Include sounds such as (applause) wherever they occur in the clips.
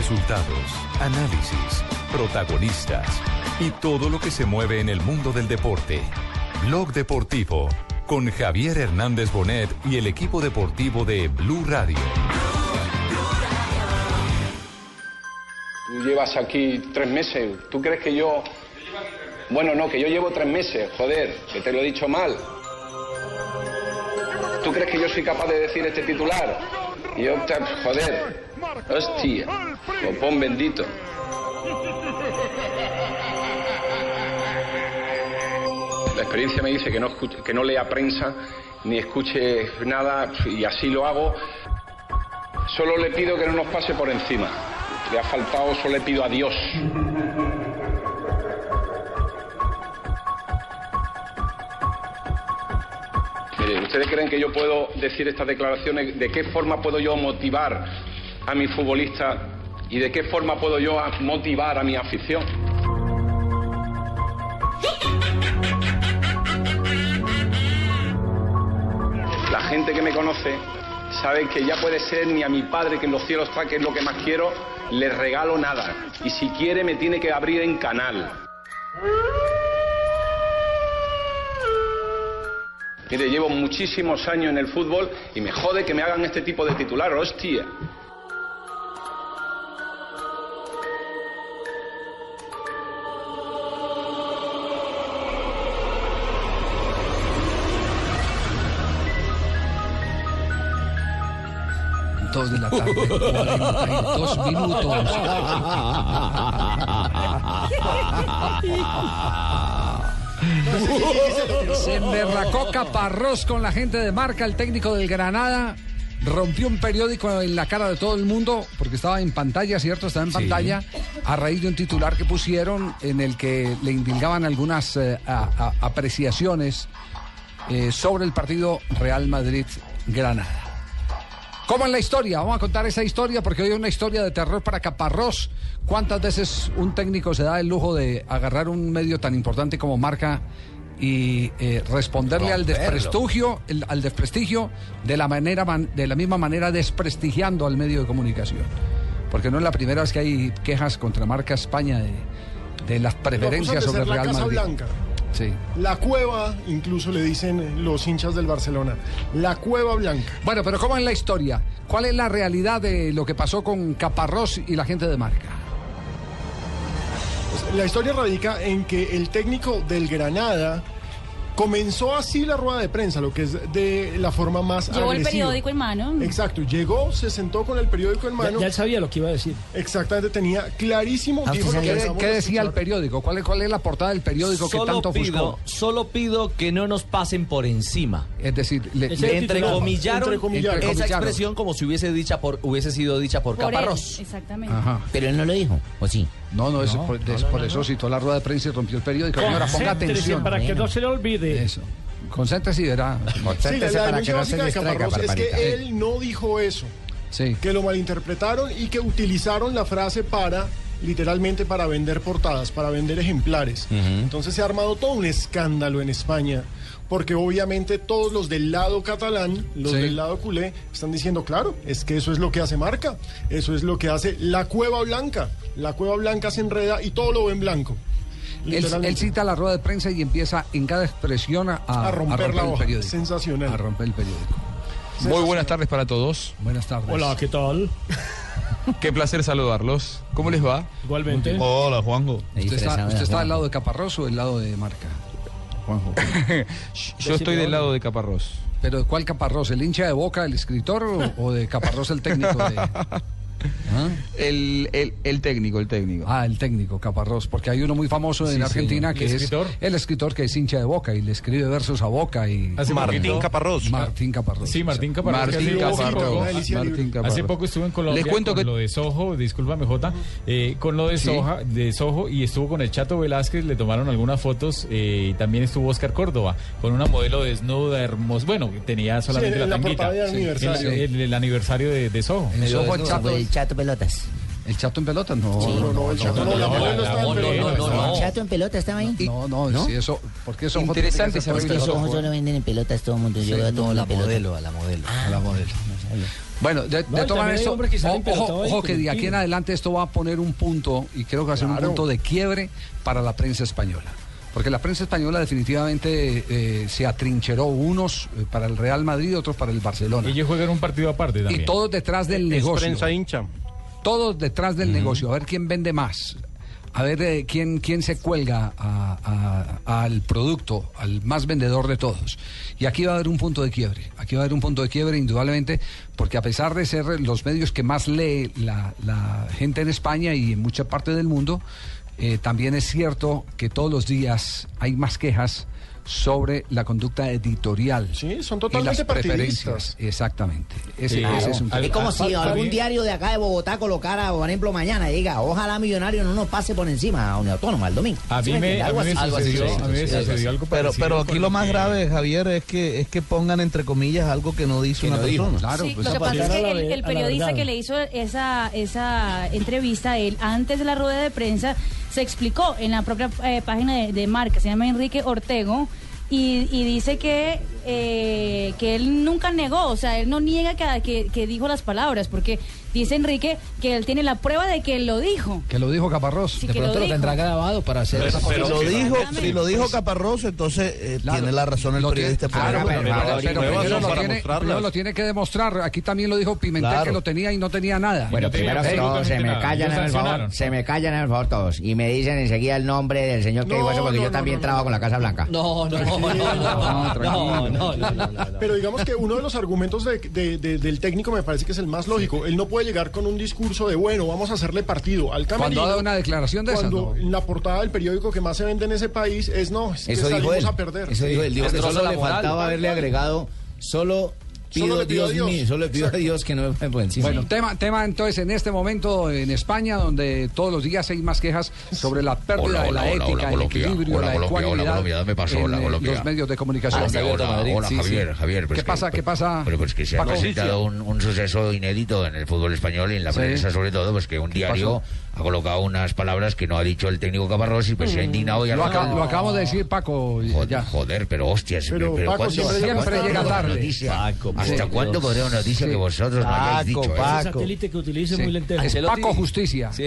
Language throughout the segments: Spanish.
Resultados, análisis, protagonistas y todo lo que se mueve en el mundo del deporte. Blog Deportivo con Javier Hernández Bonet y el equipo deportivo de Blue Radio. Tú llevas aquí tres meses. ¿Tú crees que yo... Bueno, no, que yo llevo tres meses. Joder, que te lo he dicho mal. ¿Tú crees que yo soy capaz de decir este titular? Yo, joder, hostia, lo pon bendito. La experiencia me dice que no, que no lea prensa ni escuche nada y así lo hago. Solo le pido que no nos pase por encima. Le ha faltado, solo le pido a Dios. Mire, ¿ustedes creen que yo puedo decir estas declaraciones? ¿De qué forma puedo yo motivar a mi futbolista y de qué forma puedo yo motivar a mi afición? La gente que me conoce sabe que ya puede ser ni a mi padre que en los cielos está, que es lo que más quiero, le regalo nada. Y si quiere me tiene que abrir en canal. Mire, llevo muchísimos años en el fútbol y me jode que me hagan este tipo de titular, hostia. Dos de la tarde, 42 minutos. Se emberracó Caparrós con la gente de marca, el técnico del Granada. Rompió un periódico en la cara de todo el mundo porque estaba en pantalla, ¿cierto? Estaba en pantalla a raíz de un titular que pusieron en el que le indilgaban algunas eh, a- a- apreciaciones eh, sobre el partido Real Madrid-Granada. ¿Cómo es la historia? Vamos a contar esa historia porque hoy es una historia de terror para Caparrós. ¿Cuántas veces un técnico se da el lujo de agarrar un medio tan importante como marca y eh, responderle al desprestigio, el- al desprestigio de la manera man- de la misma manera desprestigiando al medio de comunicación? Porque no es la primera vez que hay quejas contra marca España de, de las preferencias de sobre Real Casa Madrid. Blanca. Sí. La cueva, incluso le dicen los hinchas del Barcelona. La cueva blanca. Bueno, pero ¿cómo es la historia? ¿Cuál es la realidad de lo que pasó con Caparrós y la gente de marca? Pues, la historia radica en que el técnico del Granada comenzó así la rueda de prensa, lo que es de la forma más Llevó el agresiva. periódico en mano. Exacto, llegó, se sentó con el periódico en mano. Ya, ya él sabía lo que iba a decir. Exactamente, tenía clarísimo. Dijo que ¿Qué, decía el periódico? ¿Cuál es, cuál es la portada del periódico que tanto pido, ofuscó? solo pido que no nos pasen por encima. Es decir, le- le- Entrecomillaron Entrecomillaron. esa Entrecomillaron. expresión como si hubiese, dicha por, hubiese sido dicha por, Por él, Caparrós. Exactamente. Ajá. Pero él no lo dijo, ¿o sí? No, no, es por, es por eso citó la rueda de prensa y rompió el periódico. Señora, ponga Concéntrese atención. para que no se le olvide. Eso. Concéntrese y verá. Sí, la, la denuncia básica de Caparrós es que él no dijo eso, Sí. que lo malinterpretaron y que utilizaron la frase para literalmente para vender portadas, para vender ejemplares. Entonces se ha armado todo un escándalo en España, porque obviamente todos los del lado catalán, los Sí. del lado culé, están diciendo, claro, es que eso es lo que hace marca, eso es lo que hace la cueva blanca. La cueva blanca se enreda y todo lo ve en blanco. Él, cita la rueda de prensa y empieza en cada expresión a, A romper la el hoja. periódico. Sensacional. A romper el periódico. Muy buenas tardes para todos. Buenas tardes. Hola, ¿qué tal? Qué placer saludarlos. ¿Cómo les va? Igualmente. Hola, Juanjo. ¿Usted está, usted está del lado de Caparrós o del lado de marca? Juanjo. (laughs) Yo estoy del lado de Caparrós. ¿Pero de cuál Caparrós? ¿El hincha de Boca, el escritor o, o de Caparrós el técnico? De... (laughs) ¿Ah? El, el, el técnico, el técnico. Ah, el técnico, Caparrós, porque hay uno muy famoso en Argentina que ¿El es el escritor que es hincha de Boca y le escribe versos a Boca y Hace Martín poquito- Caparrós. Martín Caparrós. Sí, Martín Caparrós. Martín que hace poco- Caparrós. Martín. Caparrós. Hace poco estuve en Colombia Les cuento con que- lo de Soho, discúlpame Jota, eh, con lo de Sí. Soja, de Soho y estuvo con el Chato Velázquez, le tomaron algunas fotos eh, y también estuvo Oscar Córdoba con una modelo desnuda, hermosa, bueno, tenía solamente Sí, la la tanguita. el, el- el aniversario de, de Soho. En Soho el Chato, chato pelotas. ¿El chato en pelota? No, No, no, no, el Chato no, la modelo está en pelota. ¿El chato en pelota estaba ahí? no, no, sí, eso, porque eso Interesante Es que esos ojos solo venden en pelotas todo el mundo. Yo veo a todo en pelota. a la modelo. a la modelo. Bueno, de, de No, que salen ojo, ojo que de aquí en adelante esto va a poner un punto, y creo que va a ser un punto de quiebre para la prensa española. Porque la prensa española definitivamente eh, se atrincheró unos eh, para el Real Madrid, otros para el Barcelona. Ellos juegan un partido aparte también. Y todos detrás del negocio. prensa hincha. Todos detrás del negocio. A ver quién vende más. A ver eh, quién, quién se cuelga a- a- al producto, al más vendedor de todos. Y aquí va a haber un punto de quiebre. Aquí va a haber un punto de quiebre, indudablemente, porque a pesar de ser los medios que más lee la, la gente en España y en mucha parte del mundo, eh, también es cierto que todos los días hay más quejas sobre la conducta editorial. Sí, son y totalmente las preferencias. partidistas. Exactamente. Ese, Sí, ese es un al- Es como Ah, si algún diario de acá de Bogotá colocara, por ejemplo, mañana, y diga, ojalá Millonario no nos pase por encima a Unión Autónoma el domingo. A ¿Sí mí me, Algo sucedió, Pero, pero aquí lo más grave, Javier, es que es que pongan entre comillas algo que no dice Que una no dijo, persona. Claro, Sí, pues, lo que pasa es que el, el periodista que le hizo esa, esa entrevista, él antes de la rueda de prensa, se explicó en la propia eh, página de, Marca, se llama Enrique Ortego, y, y dice que, eh, que él nunca negó, o sea, él no niega que, que dijo las palabras, porque dice Enrique que él tiene la prueba de que él lo dijo. que lo dijo Caparrós. Sí, que lo dijo. grabado para hacer Si lo dijo, si lo dijo Caparrós, entonces eh, Claro, tiene la razón el lo periodista. tiene- claro, pero, pero- primero lo tiene, mostrarlas. primero lo tiene que demostrar. Aquí también lo dijo Pimentel Claro. que lo tenía y no tenía nada. Bueno, primero se me callan en el favor. Se me callan en el favor todos y me dicen enseguida el nombre del señor que No, dijo eso porque no, yo también trabajo con la Casa Blanca. No, no, no. Pero digamos que uno de los argumentos de- de- de- del técnico me parece que es el más lógico. Él no puede llegar con un discurso de, bueno, vamos a hacerle partido al camerino. Cuando ha dado una declaración de Cuando no. en la portada del periódico que más se vende en ese país es, no, es que Eso dijo salimos él. a perder. Eso dijo él. Dijo que solo le faltaba haberle agregado, solo pido Solo le pido Dios a Dios. mío, solo le pido a Dios que no me por encima. Bueno, tema, tema entonces en este momento en España, donde todos los días hay más quejas sobre la pérdida Hola, de la hola, ética, hola, el equilibrio, Hola, la Colombia, hola, ecuanimidad Colombia, dame paso, en hola, Colombia. los medios de comunicación. Hola, hola, hola, Sí, sí. Javier, Javier. pues ¿Qué pasa? ¿Qué pasa? Pero pues que se ha presentado un, un suceso inédito en el fútbol español y en la Sí. prensa sobre todo, pues que un diario ha colocado unas palabras que no ha dicho el técnico Caparrós y pues se ha indignado y Lo, aca- lo acabamos de decir, Paco. Joder, ya. joder, pero hostias, Pero, pero, Paco, ¿cuándo, siempre hasta llega cuándo tarde. noticia? Paco, ¿Hasta Dios. cuándo podremos noticia Sí. que vosotros no hayáis Paco, dicho eso? El Paco. satélite que utilice Sí. muy lentejo. Es Paco Justicia. Sí.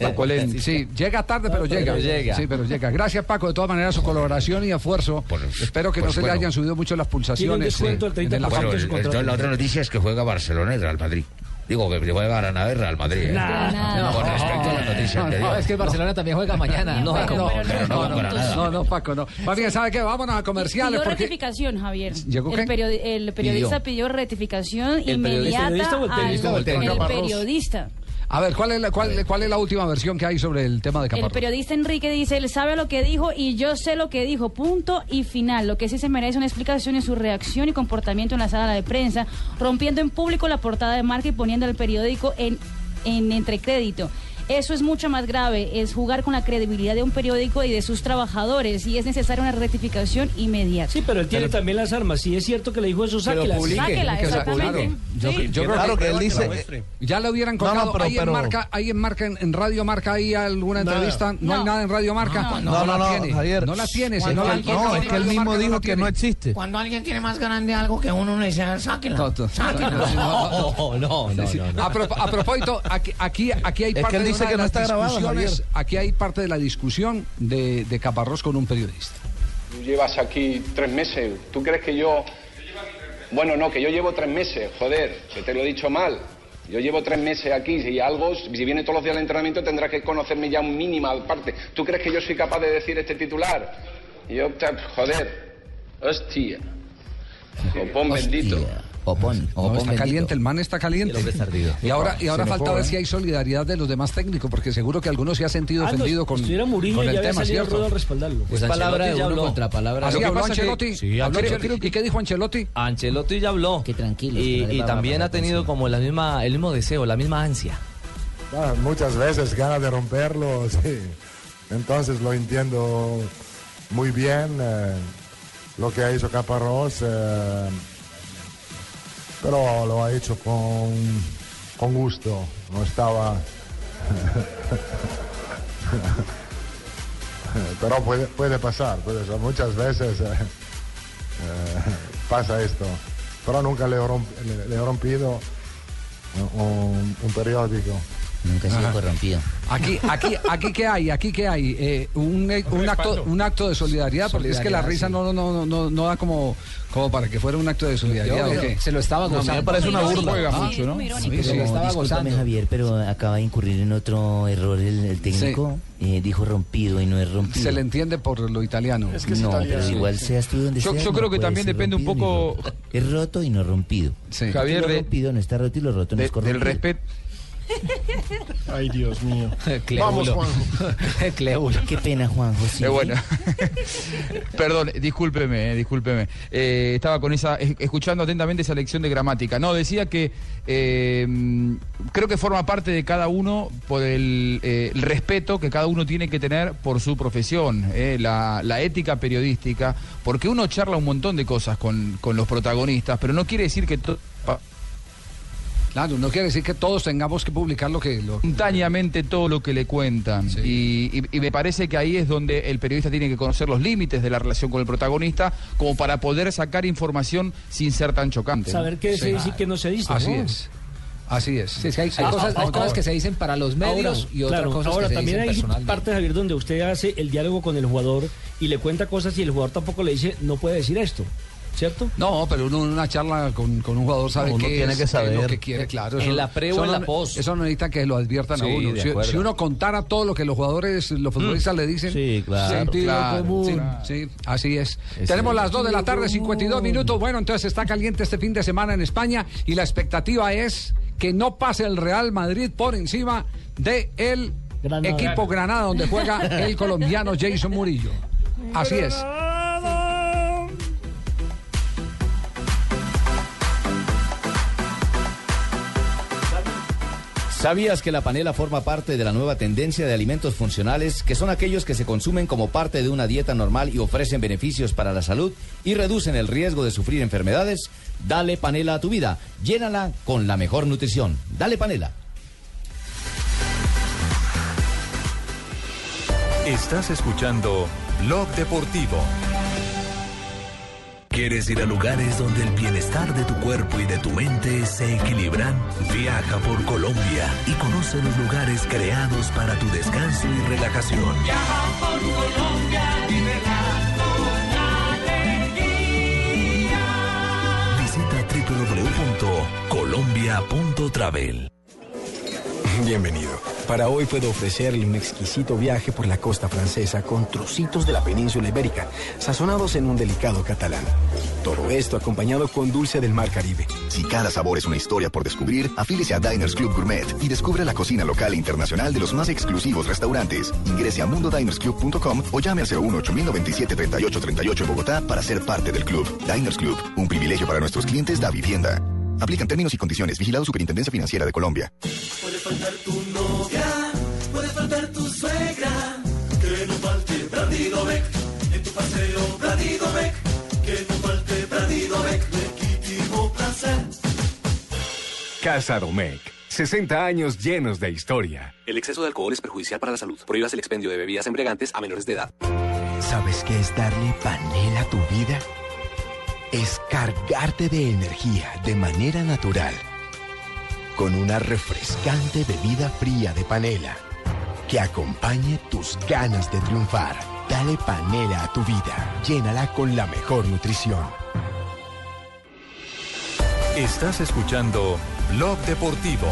Paco Len- Sí, llega tarde, pero llega. llega. Sí, pero llega. Gracias, Paco, de todas maneras, su colaboración y esfuerzo. Pues- Espero que pues no se bueno. le hayan subido mucho las Tiene un pulsaciones. descuento eh, del 30% en la Bueno, de el- su el- contrato. la otra noticia es que juega Barcelona y Real Madrid. Digo que juega Granada y Real Madrid. ¿eh? Granada. Con respecto a la noticia anterior. que Barcelona también juega mañana. No, no, Pero no, no, no, no, no, no, Paco, no. Más bien, ¿sabe qué? Vámonos a comerciales. Pidió Porque... rectificación, Javier. ¿Llegó qué? el, periodi- el periodista pidió rectificación periodista- inmediata ¿El periodista o el al- técnico? el. Caparrós. periodista. A ver, ¿cuál es, la, cuál, cuál es la última versión que hay sobre el tema de El Caparrós? periodista Enrique dice, él sabe lo que dijo y yo sé lo que dijo, punto y final. Lo que sí se merece una explicación es su reacción y comportamiento en la sala de prensa, rompiendo en público la portada de marca y poniendo al periódico en, en entrecrédito. Eso es mucho más grave, es jugar con la credibilidad de un periódico y de sus trabajadores y es necesaria una rectificación inmediata. Sí, pero él tiene también las armas. Si es cierto que le dijo eso, sáquelas. Sáquela, que sa- exactamente. claro. Yo- Sí. yo creo Claro que que él dice, muestre. ya le hubieran No, no, colgado. pero- ¿Hay, en marca, ¿Hay en marca, en, en Radio Marca, hay alguna Nada. entrevista? No, hay No. nada en Radio Marca. No, no, no, la no, tiene. Javier. No la tiene. No, la alguien- tiene, no, es que él mismo Marca dijo no que no existe. Cuando alguien tiene más grande algo que uno, le dice, sáquela. No, no. Sáquela. No, no, no, no. (laughs) A, pro- a propósito, aquí, aquí, aquí hay parte que no está grabado. Javier. Aquí hay parte de la discusión de, de Caparrós con un periodista. Tú llevas aquí tres meses. ¿Tú crees que yo.? Bueno, no, que yo llevo tres meses, joder, que te lo he dicho mal. Yo llevo tres meses aquí, si algo, si viene todos los días al entrenamiento tendrás que conocerme ya un mínima parte. ¿Tú crees que yo soy capaz de decir este titular? Yo, ta- joder, hostia. Copón bendito. Popón. No, popón está bendito. caliente, el man está caliente. El hombre está ardido. Y ahora, y ahora falta ver ¿eh? si hay solidaridad de los demás técnicos, porque seguro que algunos se ha sentido Ah, no, ofendido con, Murillo con el tema, ¿cierto? a respaldarlo. Pues Es palabra de uno habló. contra palabra ¿Así de habló otro. Ancelotti? Sí, ¿Habló Ancelotti. Ancelotti? ¿Y qué dijo Ancelotti? Ancelotti ya habló. Que tranquilos, Y, no también ha tenido como la misma, el mismo deseo, la misma ansia. Ah, muchas veces ganas de romperlo, (laughs) sí. Entonces lo entiendo muy bien eh, lo que ha hecho Caparrós, eh, pero lo ha hecho con, con gusto. No estaba (laughs) Pero puede, puede pasar. Muchas veces eh, eh, pasa esto. Pero nunca le romp- he rompido un, un periódico. Nunca he sido Ajá. corrompido. Aquí, aquí, aquí qué hay, aquí qué hay, Eh, un, eh, un acto, un acto de solidaridad, porque es que la risa Solidaridad, no, no, no, no, no da como, como para que fuera un acto de solidaridad. Yo, ¿o qué? se lo estaba No, a mí gozando. me parece una burla. irónico, Ah, sí, muy irónico. sí, sí, Pero, estaba discúlpame, gozando. Javier, pero acaba de incurrir en otro error el, el técnico. Eh, dijo rompido y no es rompido. Se le entiende por lo italiano. no, pero igual seas tú donde Yo- seas, yo no creo que puede también depende un poco-. Es roto y no rompido. Javier, lo de- rompido no está roto y lo roto no de- es corrompido. del respeto. Ay, Dios mío. (laughs) Vamos, Juanjo. (laughs) Qué pena, Juanjo. sí. Eh, bueno. Perdón, discúlpeme, eh, discúlpeme. Eh, estaba con esa, es- escuchando atentamente esa lección de gramática. No, decía que eh, creo que forma parte de cada uno por el, eh, el respeto que cada uno tiene que tener por su profesión, eh, la, la ética periodística, porque uno charla un montón de cosas con, con los protagonistas, pero no quiere decir que todo... Claro, no quiere decir que todos tengamos que publicar lo que... Lo... espontáneamente todo lo que le cuentan. Y, y- y me parece que ahí es donde el periodista tiene que conocer los límites de la relación con el protagonista, como para poder sacar información sin ser tan chocante. Saber qué se dice y qué no se dice. Así ¿no? es. Así es. Sí, es que hay, hay Ah, cosas, hay cosas que se dicen para los medios Ahora, y otras claro, cosas ahora que se también dicen hay partes, Javier, donde usted hace el diálogo con el jugador y le cuenta cosas y el jugador tampoco le dice, no puede decir esto, ¿cierto? No, pero uno en una charla con, con un jugador sabe Uno qué tiene es, que es lo saber. que quiere, claro. En la pre o eso en no- la post. Eso no necesita que lo adviertan a uno. Si, uno contara todo lo que los jugadores, los futbolistas le dicen, Sí, claro. sentido Claro, común. Sí, sí, así es. Tenemos las 2 de la tarde, 52 minutos. Bueno, entonces está caliente este fin de semana en España y la expectativa es que no pase el Real Madrid por encima de el Granada. equipo Granada donde juega el (laughs) colombiano Jason Murillo. Así es. ¿Sabías que la panela forma parte de la nueva tendencia de alimentos funcionales, que son aquellos que se consumen como parte de una dieta normal y ofrecen beneficios para la salud y reducen el riesgo de sufrir enfermedades? Dale panela a tu vida, llénala con la mejor nutrición. Dale panela. Estás escuchando Blog Deportivo. ¿Quieres ir a lugares donde el bienestar de tu cuerpo y de tu mente se equilibran? Viaja por Colombia y conoce los lugares creados para tu descanso y relajación. por Colombia, Visita www.colombia.travel. Bienvenido. Para hoy puedo ofrecerle un exquisito viaje por la costa francesa con trocitos de la península ibérica, sazonados en un delicado catalán. Todo esto acompañado con dulce del mar Caribe. Si cada sabor es una historia por descubrir, afílese a Diners Club Gourmet y descubre la cocina local e internacional de los más exclusivos restaurantes. Ingrese a mundodinersclub.com o llame al 018 097 3838 en Bogotá para ser parte del club. Diners Club, un privilegio para nuestros clientes da vivienda. Aplican términos y condiciones. Vigilado Superintendencia Financiera de Colombia. Puede faltar tu novia, puede faltar tu suegra, que no falte en tu paseo que no falte legítimo placer. Casa Domecq. 60 años llenos de historia. El exceso de alcohol es perjudicial para la salud. Prohíbas el expendio de bebidas embriagantes a menores de edad. ¿Sabes qué es darle panela a tu vida? Es cargarte de energía de manera natural. Con una refrescante bebida fría de panela que acompañe tus ganas de triunfar. Dale panela a tu vida. Llénala con la mejor nutrición. Estás escuchando Blog Deportivo.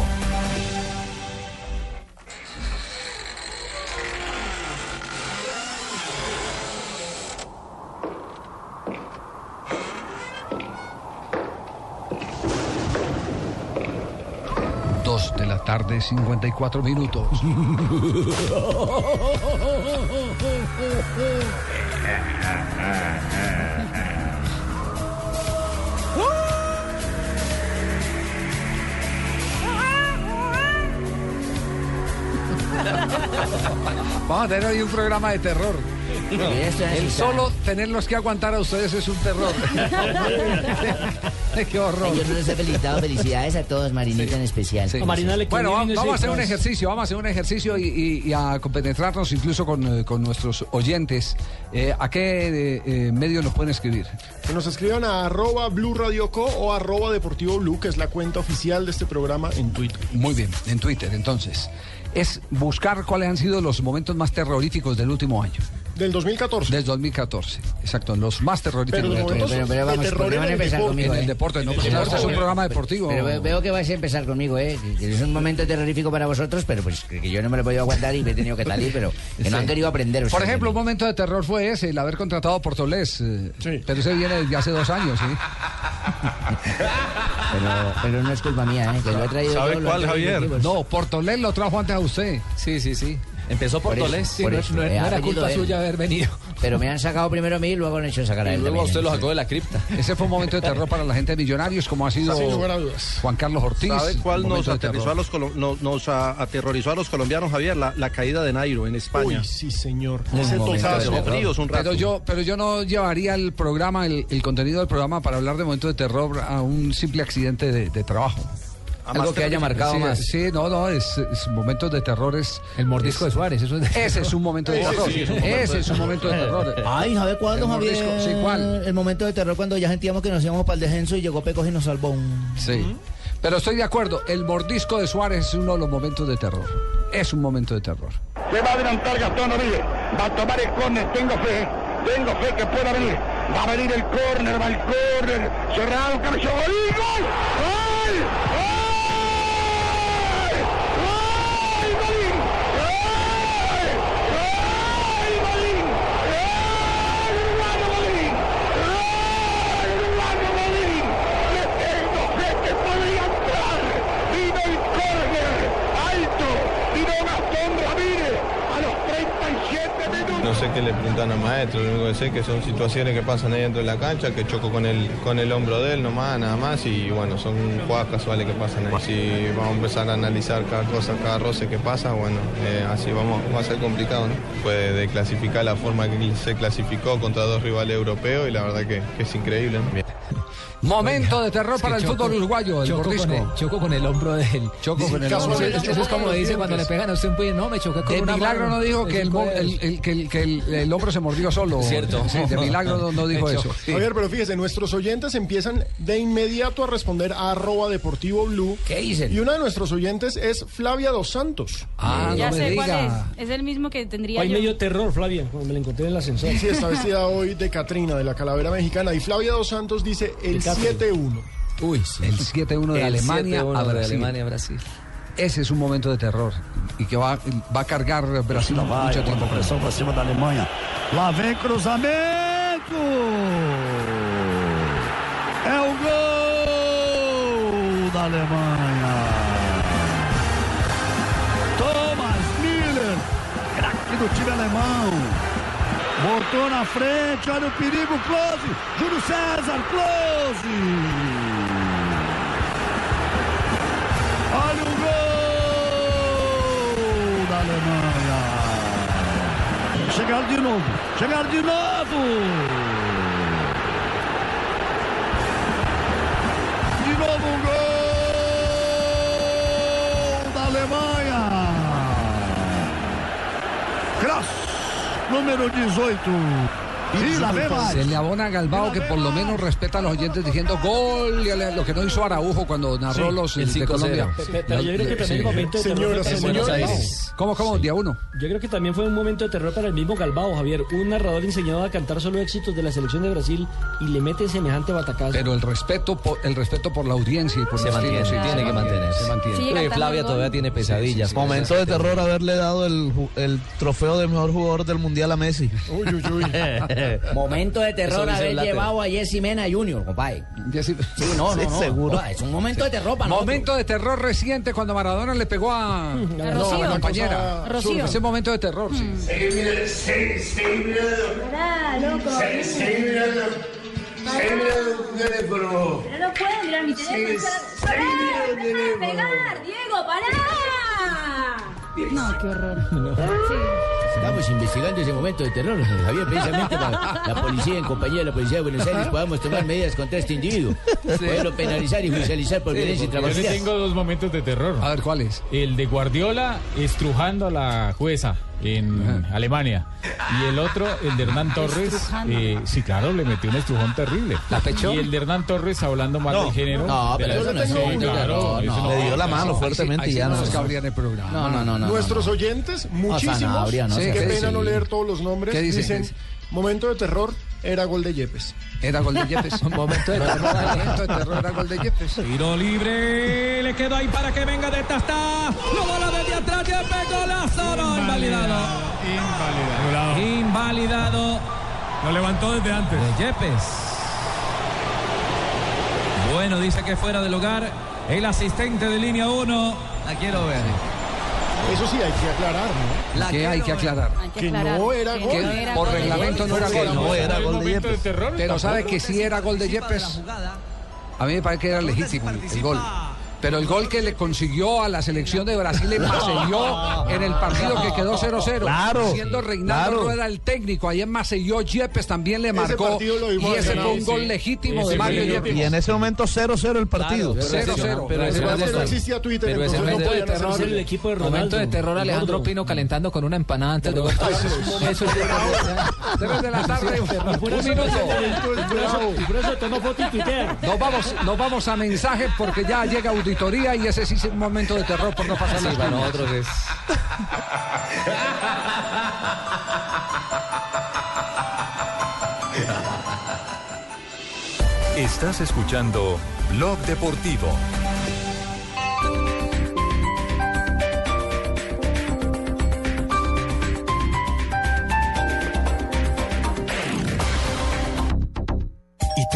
Tarde, 54 minutos. Vamos a tener hoy un programa de terror. El solo tenerlos que aguantar a ustedes es un terror. (laughs) Qué horror. Yo no les he felicitado. Felicidades a todos, Marinita en especial. bueno, va- vamos a hacer un ejercicio, vamos a hacer un ejercicio y, y- y a compenetrarnos incluso con, eh, con nuestros oyentes. Eh, ¿A qué eh, eh, medio nos pueden escribir? Que nos escriban a arroba Blue Radio Co o arroba Deportivo Blue, que es la cuenta oficial de este programa en Twitter. Muy bien, en Twitter, entonces. Es buscar cuáles han sido los momentos más terroríficos del último año. Del 2014. Del 2014, exacto, los más terroríficos Pero los de todo. momentos Pero- pero vamos, de terror ¿por qué van a en el empezar deporte? conmigo, En el eh? deporte, no, el pues, deporte. este es un programa deportivo. Pero ve- veo que vais a empezar conmigo, ¿eh? Que- es un momento terrorífico para vosotros, pero pues que yo no me lo he podido aguantar y me he tenido que salir, pero que no Sí. han querido aprender. Por ejemplo, un momento de terror fue ese, el haber contratado a Portolés. eh, Pero ese viene desde hace dos años, ¿sí? (laughs) Pero, pero no es culpa mía, ¿eh? Que lo he traído yo, lo han traído equipos. No, Portolés lo trajo antes a usted. Sí, sí, sí. Empezó Por por Tolés. por eso, eh, ha venido él. haber venido. (laughs) Pero me han sacado primero a mí y luego han hecho sacar a él. Y luego usted lo sacó de la cripta. (laughs) Ese fue un momento de terror para la gente de Millonarios, como ha sido. Juan Carlos Ortiz. ¿Sabe cuál nos, momento aterrizó a los colo- no- nos a- aterrorizó a los colombianos, Javier? La, la caída de Nairo en España. Uy, sí, señor. Ese momento. Fríos un rato. Pero yo, pero yo no llevaría el programa, el, el contenido del programa para hablar de momentos de terror a un simple accidente de, de trabajo. Algo que haya marcado Sí, más. Sí, no, no, es, es momentos de terror es... El mordisco de Suárez, eso es de- Ese es un momento de terror. sí Ese es un momento de terror. Ay, ¿sabe cuándo, El Javier? mordisco, sí, ¿cuál? El momento de terror cuando ya sentíamos que nos íbamos para el descenso y llegó Pecos y nos salvó un... Sí. Pero estoy de acuerdo, el mordisco de Suárez es uno de los momentos de terror. Es un momento de terror. Se va a adelantar Gastón Oribe. Va a tomar el córner. Tengo fe. Tengo fe que pueda venir. Va a venir el córner. Va el córner. Cerrado. ¡Gol! ¡Gol! ¡Gol! Balín! ¡Gol! ¡Gol! Balín! ¡Gol! Uruguayo Balín! ¡Gol! Uruguayo Balín! Le tengo fe que podría entrar. Vino el córner. Alto. Vino Gastón Ramírez. A los 37 le preguntan al maestro, lo único que sé es que son situaciones que pasan ahí dentro de la cancha, que choco con el, con el hombro de él nomás, nada más, y bueno, son jugadas casuales que pasan ahí. Si vamos a empezar a analizar cada cosa, cada roce que pasa, bueno, eh, así vamos, va a ser complicado, ¿no? Puede de clasificar la forma que se clasificó contra dos rivales europeos y la verdad que, que es increíble. ¿no? Momento de terror Es que para el choco- fútbol uruguayo, el choco con el- choco con el hombro de él. Choco con el Eso- hombro. Eso, eso es como dice cuando le pegan a usted un puño. No, me choqué con De una milagro mano. no dijo que el, que el- que el- el hombro se mordió solo. Cierto. Sí, de milagro no, no dijo (laughs) eso. Javier, pero fíjese, nuestros oyentes empiezan de inmediato a responder a arroba deportivo blue. ¿Qué dicen? Y una de nuestros oyentes es Flavia Dos Santos. Ah, ya sé cuál es. Es el mismo que tendría Hay yo. medio terror, Flavia, cuando me la encontré en el ascensor. Sí, está vestida hoy de Catrina, de la calavera mexicana. Y Flavia Dos Santos dice el. 7-1. Uy, el 7-1 de El Alemania 7-1 a de Brasil. Alemania a Brasil. Ese es un momento de terror y que va, va a cargar Brasil mucho tiempo. pressão pra cima da Alemanha. Lá vem cruzamento! É o gol da Alemanha. Thomas Miller, craque do time alemão. Botou na frente, olha o perigo, close. Júlio César, close. Olha o gol da Alemanha. Chegaram de novo, chegaram de novo. De novo um gol da Alemanha. Número 18. La. Se le abona a Galbao que por lo menos respeta a los oyentes diciendo gol lo que no hizo Araujo cuando narró Sí, los el de 5-0. Colombia. Pe- pero yo creo que también el momento de terror Señoras fue y para el señores. mismo Galbao. ¿Cómo, cómo? Día uno. Yo creo que también fue un momento de terror para el mismo Galbao, Javier. Un narrador enseñado a cantar solo éxitos de la selección de Brasil y le mete semejante batacazo. Pero el respeto, por, el respeto por la audiencia y por Se mantiene, sí, tiene se que mantiene, mantenerse. se mantiene. Flavia todavía tiene pesadillas. Momento de terror haberle dado el trofeo de mejor jugador del mundial a Messi. Uy, uy, uy. (laughs) Momento de terror haber llevado a Jessy Mena Junior, compadre. Jesse- Sí, no, no, Sí, no. seguro. Es un momento de terror para nosotros. Momento de terror reciente cuando Maradona le pegó a, A no, a Rocío. la compañera. Rocío. Ese momento de terror, sí. Pará, loco. Pero no puedo mirar mi teléfono. Pará, pegar, Diego, pará. No, qué horror. Estamos investigando ese momento de terror, (laughs) Javier, precisamente para la policía en compañía de la Policía de Buenos Aires podamos tomar medidas contra este individuo. Poderlo penalizar y judicializar por violencia Yo le intrafamiliar. tengo dos momentos de terror. A ver, ¿cuáles? El de Guardiola estrujando a la jueza en Alemania. Y el otro, el de Hernán Torres. Eh, sí, claro, le metió un estrujón terrible. ¿La pechó? Y el de Hernán Torres hablando mal No. del género. No, pero eso no es sí, claro, no. no- Le dio la mano Ahí sí- fuertemente y ya no no. nos cabría en el programa. No, no, no, no. Nuestros no. oyentes, muchísimos, Sanabria, no Sí, qué ¿qué pena no leer todos los nombres, ¿Qué dicen? dicen, ¿Qué dicen? momento de terror, era gol de Yepes. Era gol de Yepes. Un momento de terror. Momento de terror, era gol de Yepes. Tiro libre, le quedó ahí para que venga de Tastá. Lo bola desde atrás, Yepes, golazo, no, invalidado. Invalidado. Invalidado. Lo levantó desde antes. De Yepes. Bueno, dice que fuera de lugar el asistente de línea 1. La quiero ver. Eso sí hay que aclarar, ¿no? La ¿Qué hay que aclarar? Hay que Que aclarar no era que gol. no era Por gol reglamento no era gol. No era gol de Yepes. Pero sabe que sí era gol de Yepes. A mí me parece que era legítimo el gol. Pero el gol que le consiguió a la selección de Brasil en Maceió en el partido que quedó 0-0. Claro, Siendo Reinaldo claro. Rueda el técnico. Ahí en Maceió Yepes también le marcó. Y ese fue un sí. gol legítimo Ese de Mario. Yepes. Y en ese momento 0-0 el partido. Claro, Cero, pero- no existía Twitter, pero ese momento de terror, Es el equipo de Ronaldo. momento de terror, Alejandro. Pino calentando con una empanada antes de gol. Eso es Tres de la tarde, un minuto. Nos vamos, nos vamos a mensajes porque ya llega auditoría y ese sí es un momento de terror por no pasar las para líneas. nosotros es. Estás escuchando Blog Deportivo.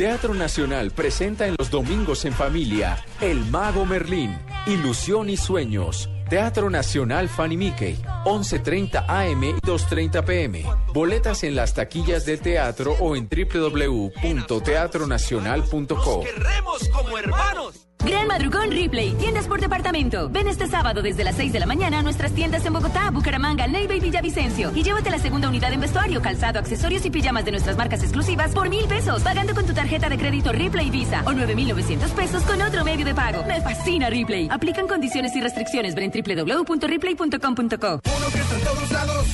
Teatro Nacional presenta en los domingos en familia El Mago Merlín, Ilusión y Sueños. Teatro Nacional Fanny Mickey, 11.30 AM y 2.30 PM. Boletas en las taquillas del teatro o en www.teatronacional.co. ¡Queremos como hermanos! Gran Madrugón Ripley, tiendas por departamento. Ven este sábado desde las 6 de la mañana a nuestras tiendas en Bogotá, Bucaramanga, Neiva y Villavicencio. Y llévate la segunda unidad en vestuario, calzado, accesorios y pijamas de nuestras marcas exclusivas por mil pesos, pagando con tu tarjeta de crédito Ripley Visa o 9,900 pesos con otro medio de pago. Me fascina Ripley. Aplican condiciones y restricciones. Ven en www.ripley.com.co. Uno que está en todos lados,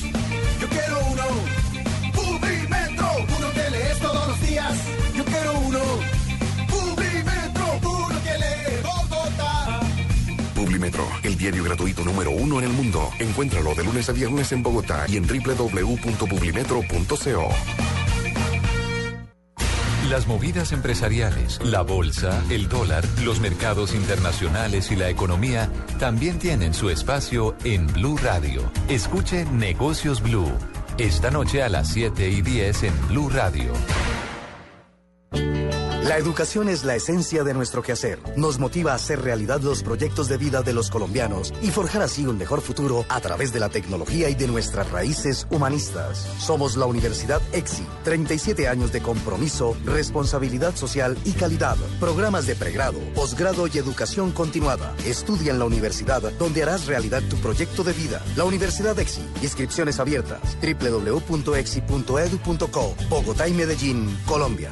yo quiero uno. Uno que lees todos los días, Publimetro, el diario gratuito número uno en el mundo. Encuéntralo de lunes a viernes en Bogotá y en www.publimetro.co. Las movidas empresariales, la bolsa, el dólar, los mercados internacionales y la economía también tienen su espacio en Blue Radio. Escuche Negocios Blue. Esta noche a las 7 y 10 en Blue Radio. Educación es la esencia de nuestro quehacer. Nos motiva a hacer realidad los proyectos de vida de los colombianos y forjar así un mejor futuro a través de la tecnología y de nuestras raíces humanistas. Somos la Universidad EXI. 37 años de compromiso, responsabilidad social y calidad. Programas de pregrado, posgrado y educación continuada. Estudia en la universidad donde harás realidad tu proyecto de vida. La Universidad EXI. Inscripciones abiertas. www.exi.edu.co. Bogotá y Medellín, Colombia.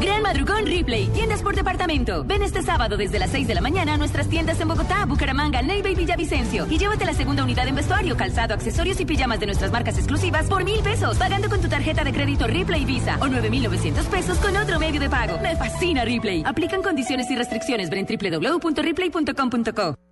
Gran Madrugón Ripley, tiendas por departamento. Ven este sábado desde las 6 de la mañana a nuestras tiendas en Bogotá, Bucaramanga, Neiva y Villavicencio. Y llévate la segunda unidad en vestuario, calzado, accesorios y pijamas de nuestras marcas exclusivas por mil pesos, pagando con tu tarjeta de crédito Ripley Visa o 9,900 pesos con otro medio de pago. Me fascina Ripley. Aplican condiciones y restricciones. Ven en www.ripley.com.co.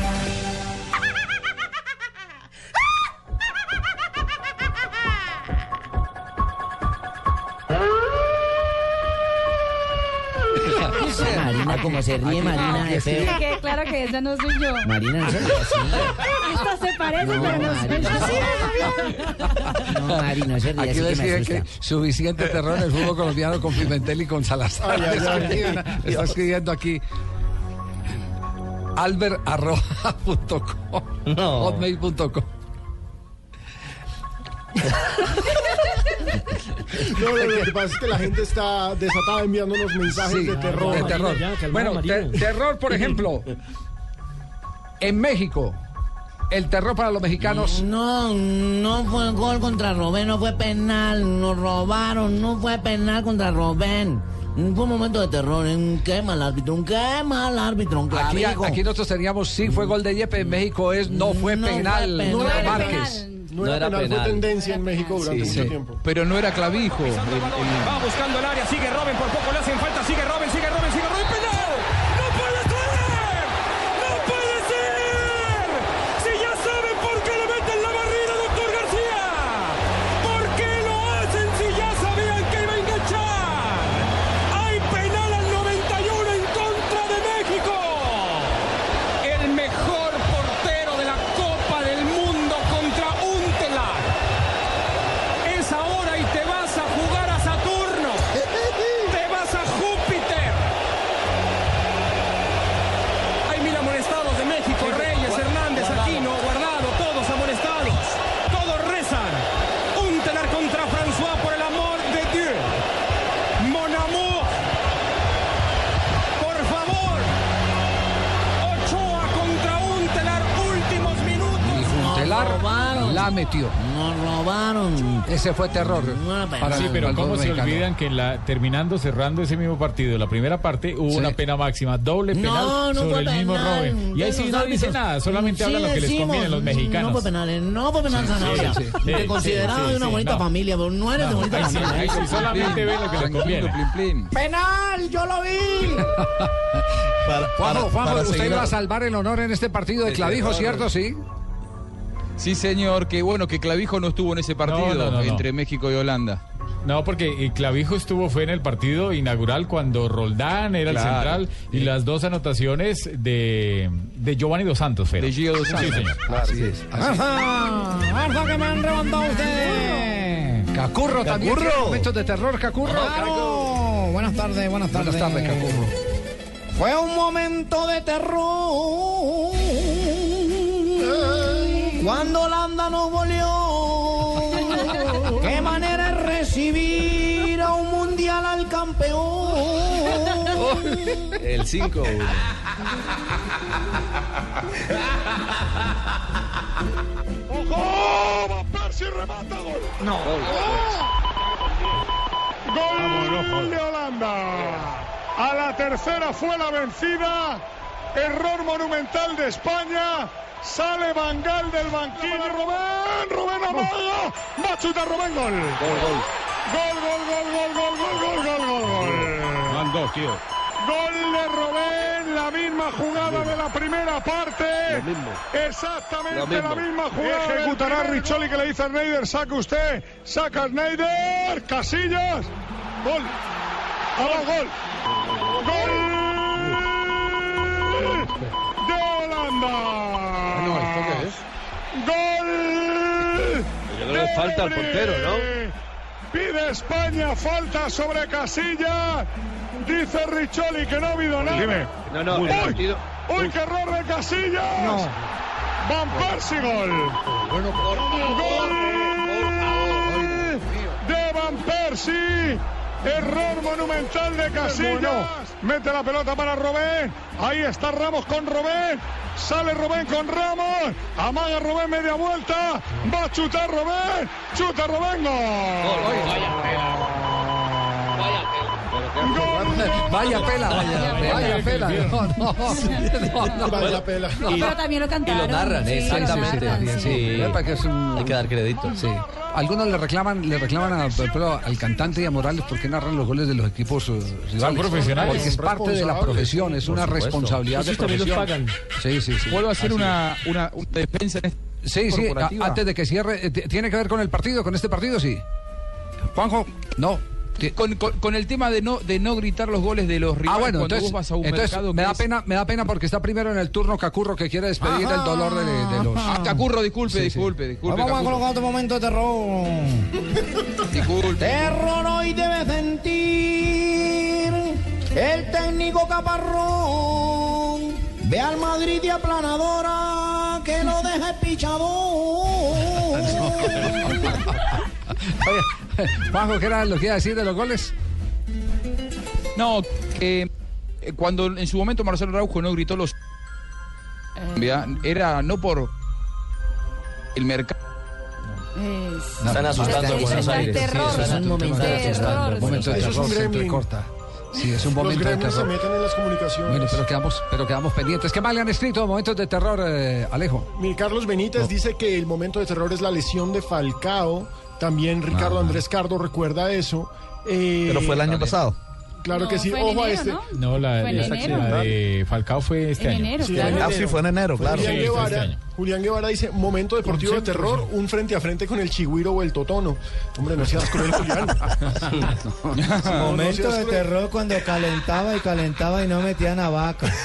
Como se ríe Marina de Sí, feo. que claro que esa no soy yo. Marina, no así. Hasta se parece, No, pero no soy yo. No, Mari, no se ríe Aquí así que me deciden asusta. que suficiente terror en el fútbol colombiano con Pimentel y con Salazar. Ay, ay, ay. Escriben- Está escribiendo aquí alberarroja.com (laughs) hotmail.com (laughs) No, no, lo que pasa es que la gente está desatada enviándonos mensajes Sí, de terror. de terror. bueno, te- terror, por ejemplo, en México, el terror para los mexicanos. No, no fue gol contra Robén, no fue penal, nos robaron, no fue penal contra Robén. Fue un momento de terror, un qué mal árbitro, un qué mal árbitro, un Aquí, aquí nosotros teníamos sí fue gol de Yepes, en México es no fue No fue penal, penal. no Márquez. No era, penal, fue tendencia en México durante Sí, mucho sí. tiempo. Pero no era clavijo. El- el- Va buscando el área, sigue Robin, por poco le hacen falta, metió. Nos robaron. Ese fue terror. para sí, pero ¿cómo se mexicano. olvidan que en la, terminando, cerrando ese mismo partido, la primera parte, hubo Sí. una pena máxima, doble No, penal no sobre fue el mismo penal. Robin? Y ahí sí no dice nada, solamente Sí habla lo que les decimos, conviene a los mexicanos. No fue penal, no fue penal sí. Te Sí, considerado sí, de una sí, bonita no. familia, pero no eres de No, bonita ahí sí, familia. ahí sí, solamente ve lo que les conviene. plin, plin. ¡Penal! ¡Yo lo vi! (laughs) Para, Juanjo, para- Juanjo, para usted seguir- iba a salvar el honor en este partido de Clavijo. ¿cierto? Sí. Sí, señor, que bueno, que Clavijo no estuvo en ese partido No, no, no, no. entre México y Holanda. No, porque eh, Clavijo estuvo, fue en el partido inaugural cuando Roldán era Claro. el central y las dos anotaciones de, de Giovanni Dos Santos, Fera. De Gio Dos Sí, Santos. señor. Así es. así ¡Arza que me han levantado ustedes! es. Cacurro también. Cacurro. de terror, Cacurro. ¡Claro! Buenas tardes, buenas tardes. Buenas tardes, Cacurro. Fue un momento de terror cuando Holanda nos volvió. ¡Qué manera es recibir a un mundial al campeón! El 5. ¡Ojo! ¡Va Percy, remata gol! No. ¡Gol de Holanda! A la tercera fue la vencida. Error monumental de España. Sale Bangal del banquillo. Rubén, Rubén amaga. Va a chutar Rubén, gol. Gol, gol. Gol, gol, gol, gol, gol, gol, gol, gol, gol. Van dos, tío. Gol de Robén, la misma jugada de la primera parte. Lo mismo. Exactamente Lo mismo. la misma jugada. Ejecutará Richoli que le dice a Schneider, saque usted, saca Schneider, Casillas. Gol. Ahora gol. Gol Holanda. No, ¿esto qué es? Gol. Yo creo que falta al portero, ¿no? Pide España falta sobre Casilla. Dice Richoli que no ha habido nada. Dime. No, no, Uy, partido- uy, qué error de Casillas. No. Van Persie gol. Gol de Van Persie. Error monumental de Casillas. Mete la pelota para Robén. Ahí está Ramos con Robén. Sale Robén con Ramos. Amaga Robén media vuelta. Va a chutar Robén. Chuta Robén. Vaya pela, vaya pela. No, no, Vaya pela. Pero también lo cantaron. Sí, exactamente. sí, sí, sí. Para que es un- Hay que dar crédito. Sí. Algunos le reclaman, le reclaman a- al cantante y a Morales porque narran los goles de los equipos eh, rivales. profesionales. Porque es Son parte de la profesión, es una responsabilidad de Esos también los profesión. Sí, sí, sí. ¿Puedo hacer Así una, una, una defensa en este Sí, sí, a- antes de que cierre, eh, ¿tiene que ver con el partido, con este partido? Sí. Juanjo, no. Con, con- con el tema de no, de no gritar los goles de los rivales Ah, bueno, cuando entonces, vos vas a un entonces mercado me da es- pena, me da pena porque está primero en el turno Cacurro que quiere despedir el dolor de, de los. Ah, Cacurro, disculpe, Sí, sí. disculpe, disculpe. Vamos a colocar otro momento de terror. (laughs) Disculpe. Terror hoy debe sentir el técnico caparrón. Ve al Madrid de aplanadora que lo deje pichador. Oye, Juanjo, ¿qué era lo que iba a decir de los goles? No, que eh, cuando en su momento Marcelo Araujo no gritó los... Vea, Era no por el mercado. Están asustando en Buenos Aires. terror. Sí, eso es un momento de terror. Un momento de es terror, entrecorta. Sí, es un Los momento de gremios se terror. meten en las comunicaciones. Bueno, pero quedamos, pero quedamos pendientes. ¿Qué más le han escrito momentos de terror, eh, Alejo? Mi Carlos Benítez dice que el momento de terror es la lesión de Falcao. También Ricardo Ah. Andrés Cardo recuerda eso. Eh, Pero fue el año pasado. Claro que sí. fue en Ojo a este. ¿no? No, la, Fue en la- enero. la de Falcao fue este En año. enero, Sí, claro. Ah, sí, fue en enero, claro. Julián, Sí, este año. Julián Guevara dice, momento deportivo de terror, un frente a frente con el chigüiro o el totono. Hombre, no seas cruel, Julián. (laughs) No, no Momento de terror cuando calentaba y calentaba y no metían a vaca. (laughs)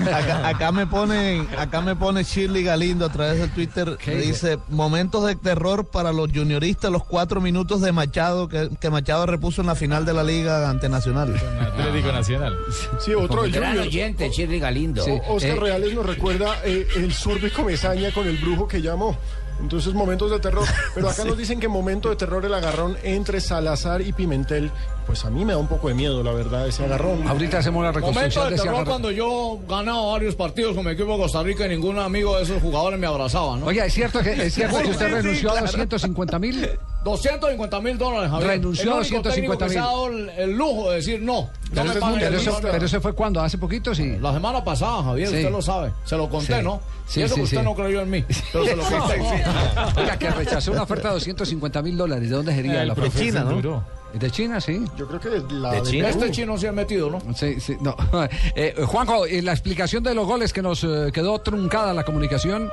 Acá, acá me ponen, acá me pone Shirley Galindo a través de Twitter, ¿Qué que dice? momentos de terror para los junioristas, los cuatro minutos de Machado que, que Machado repuso en la final de la liga ante Nacional. Atlético Nacional. Sí, otro del Gran Junior. oyente, Chirri Galindo. Sí. Oscar Eh, Reales nos recuerda eh, el surbe Comesaña con el brujo que llamó. Entonces, momentos de terror. Pero acá (laughs) nos dicen que momento de terror el agarrón entre Salazar y Pimentel. Pues a mí me da un poco de miedo, la verdad, ese agarrón. Ahorita hacemos la reconstrucción de ese agarrón. yo ganaba varios partidos con mi equipo de Costa Rica y ningún amigo de esos jugadores me abrazaba, ¿no? Oiga, ¿es cierto que, es cierto que usted renunció a 250 mil? 250 mil dólares, Javier. Renunció El único 250 técnico que mil. el, el lujo de decir no. no Pero, me eso, paguen pero el eso- dinero. pero eso fue cuando, hace poquito, sí. La semana pasada, Javier, Sí. usted lo sabe. Se lo conté, Sí. ¿no? Sí, y eso sí, que usted sí. no creyó en mí. Pero se lo conté. (laughs) Oiga, que rechazó una oferta de 250 mil dólares. ¿De dónde sería El la oferta? China, ¿no? De China, sí. Yo creo que la ¿De de China? Este chino se ha metido, ¿no? Sí, sí, no. (laughs) Eh, Juanjo, la explicación de los goles que nos eh, quedó truncada la comunicación.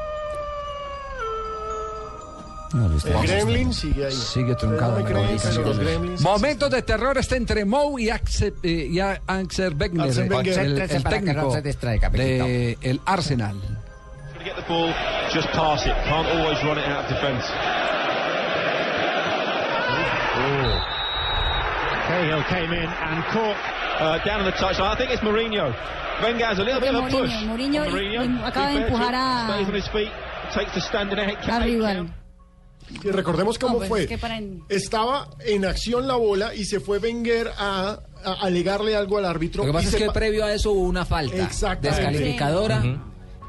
El Gremlin sigue ahí. Sigue Ustedes no los Momentos de terror está entre Mou y Axel, eh, y Axel Wenger, Arsene el, el técnico no se distraiga, Pepito. de el Arsenal. to get the ball, just pass it. Can't always run it out of defence. Cahill came in and caught. Uh, down on the touchline, I think it's Mourinho. A little bit of a Mourinho, push. Mourinho on y- y acaba de He empujar bears a- it, Stays on his feet, takes the A rival. Y recordemos cómo No, pues, fue. es que para en- Estaba en acción la bola y se fue Wenger a, a alegarle algo al árbitro. Lo que y pasa es se que pa- previo a eso hubo una falta Exactamente. descalificadora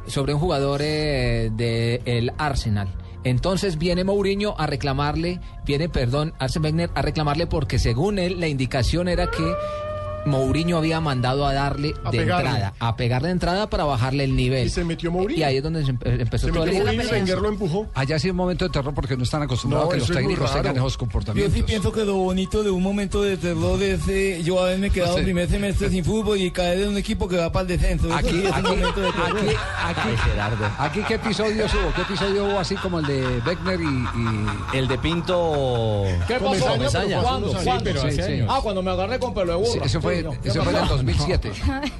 sobre un jugador eh, del Arsenal. Entonces viene Mourinho a reclamarle, viene, perdón, Arsene Wenger a reclamarle porque según él la indicación era que Mourinho había mandado a darle A de pegarle. entrada, a pegarle de entrada para bajarle el nivel. Y se metió Mourinho. Y ahí es donde se empe- empezó Se todo el metió lío. Mourinho y Wenger lo empujó. Allá sí un momento de terror porque no están acostumbrados No, a que los técnicos tengan esos Yo comportamientos. sí pienso que lo bonito de un momento de terror es eh, yo haberme quedado Sí. primer semestre sin fútbol y caer en un equipo que va para el descenso. Aquí, es un aquí, momento de terror. aquí, aquí, aquí, ¿qué episodios hubo? ¿Qué episodio hubo así como el de Beckner y, y- El de Pinto. ¿Qué pasó? ¿Cuándo? Ah, cuando me agarré con pelo de Sí, burra. eso fue fue, ese fue (laughs) en el 2007.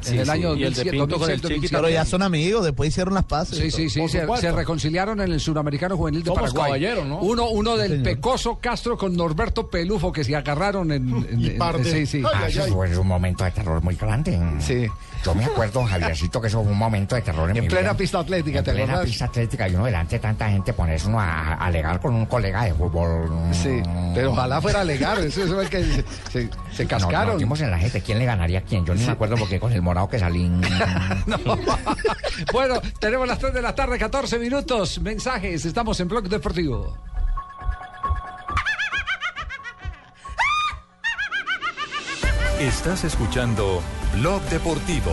en el año 2007, 2006, 2007. Pero ya son amigos, después hicieron las paces. Sí, sí, sí, se, reconciliaron en el Suramericano Juvenil de Somos Paraguay. caballeros, ¿no? Uno, uno del. Pecoso Castro con Norberto Pelufo que se agarraron en... en- en- sí, sí. Ah, eso fue un momento de terror muy grande. Sí. Yo me acuerdo, Javiercito, que eso fue un momento de terror en, En mi plena vida. pista atlética, En ¿te plena pista atlética y uno delante de tanta gente ponerse uno a, a alegar con un colega de fútbol. Sí, pero ojalá fuera legal, eso es el que se, se- cascaron. nos en la gente. ¿Quién le ganaría a quién? Yo ni me acuerdo porque con el morado que salí. (laughs) (laughs) Bueno, tenemos las 3 de la tarde, 14 minutos. Mensajes, estamos en Blog Deportivo. Estás escuchando Blog Deportivo.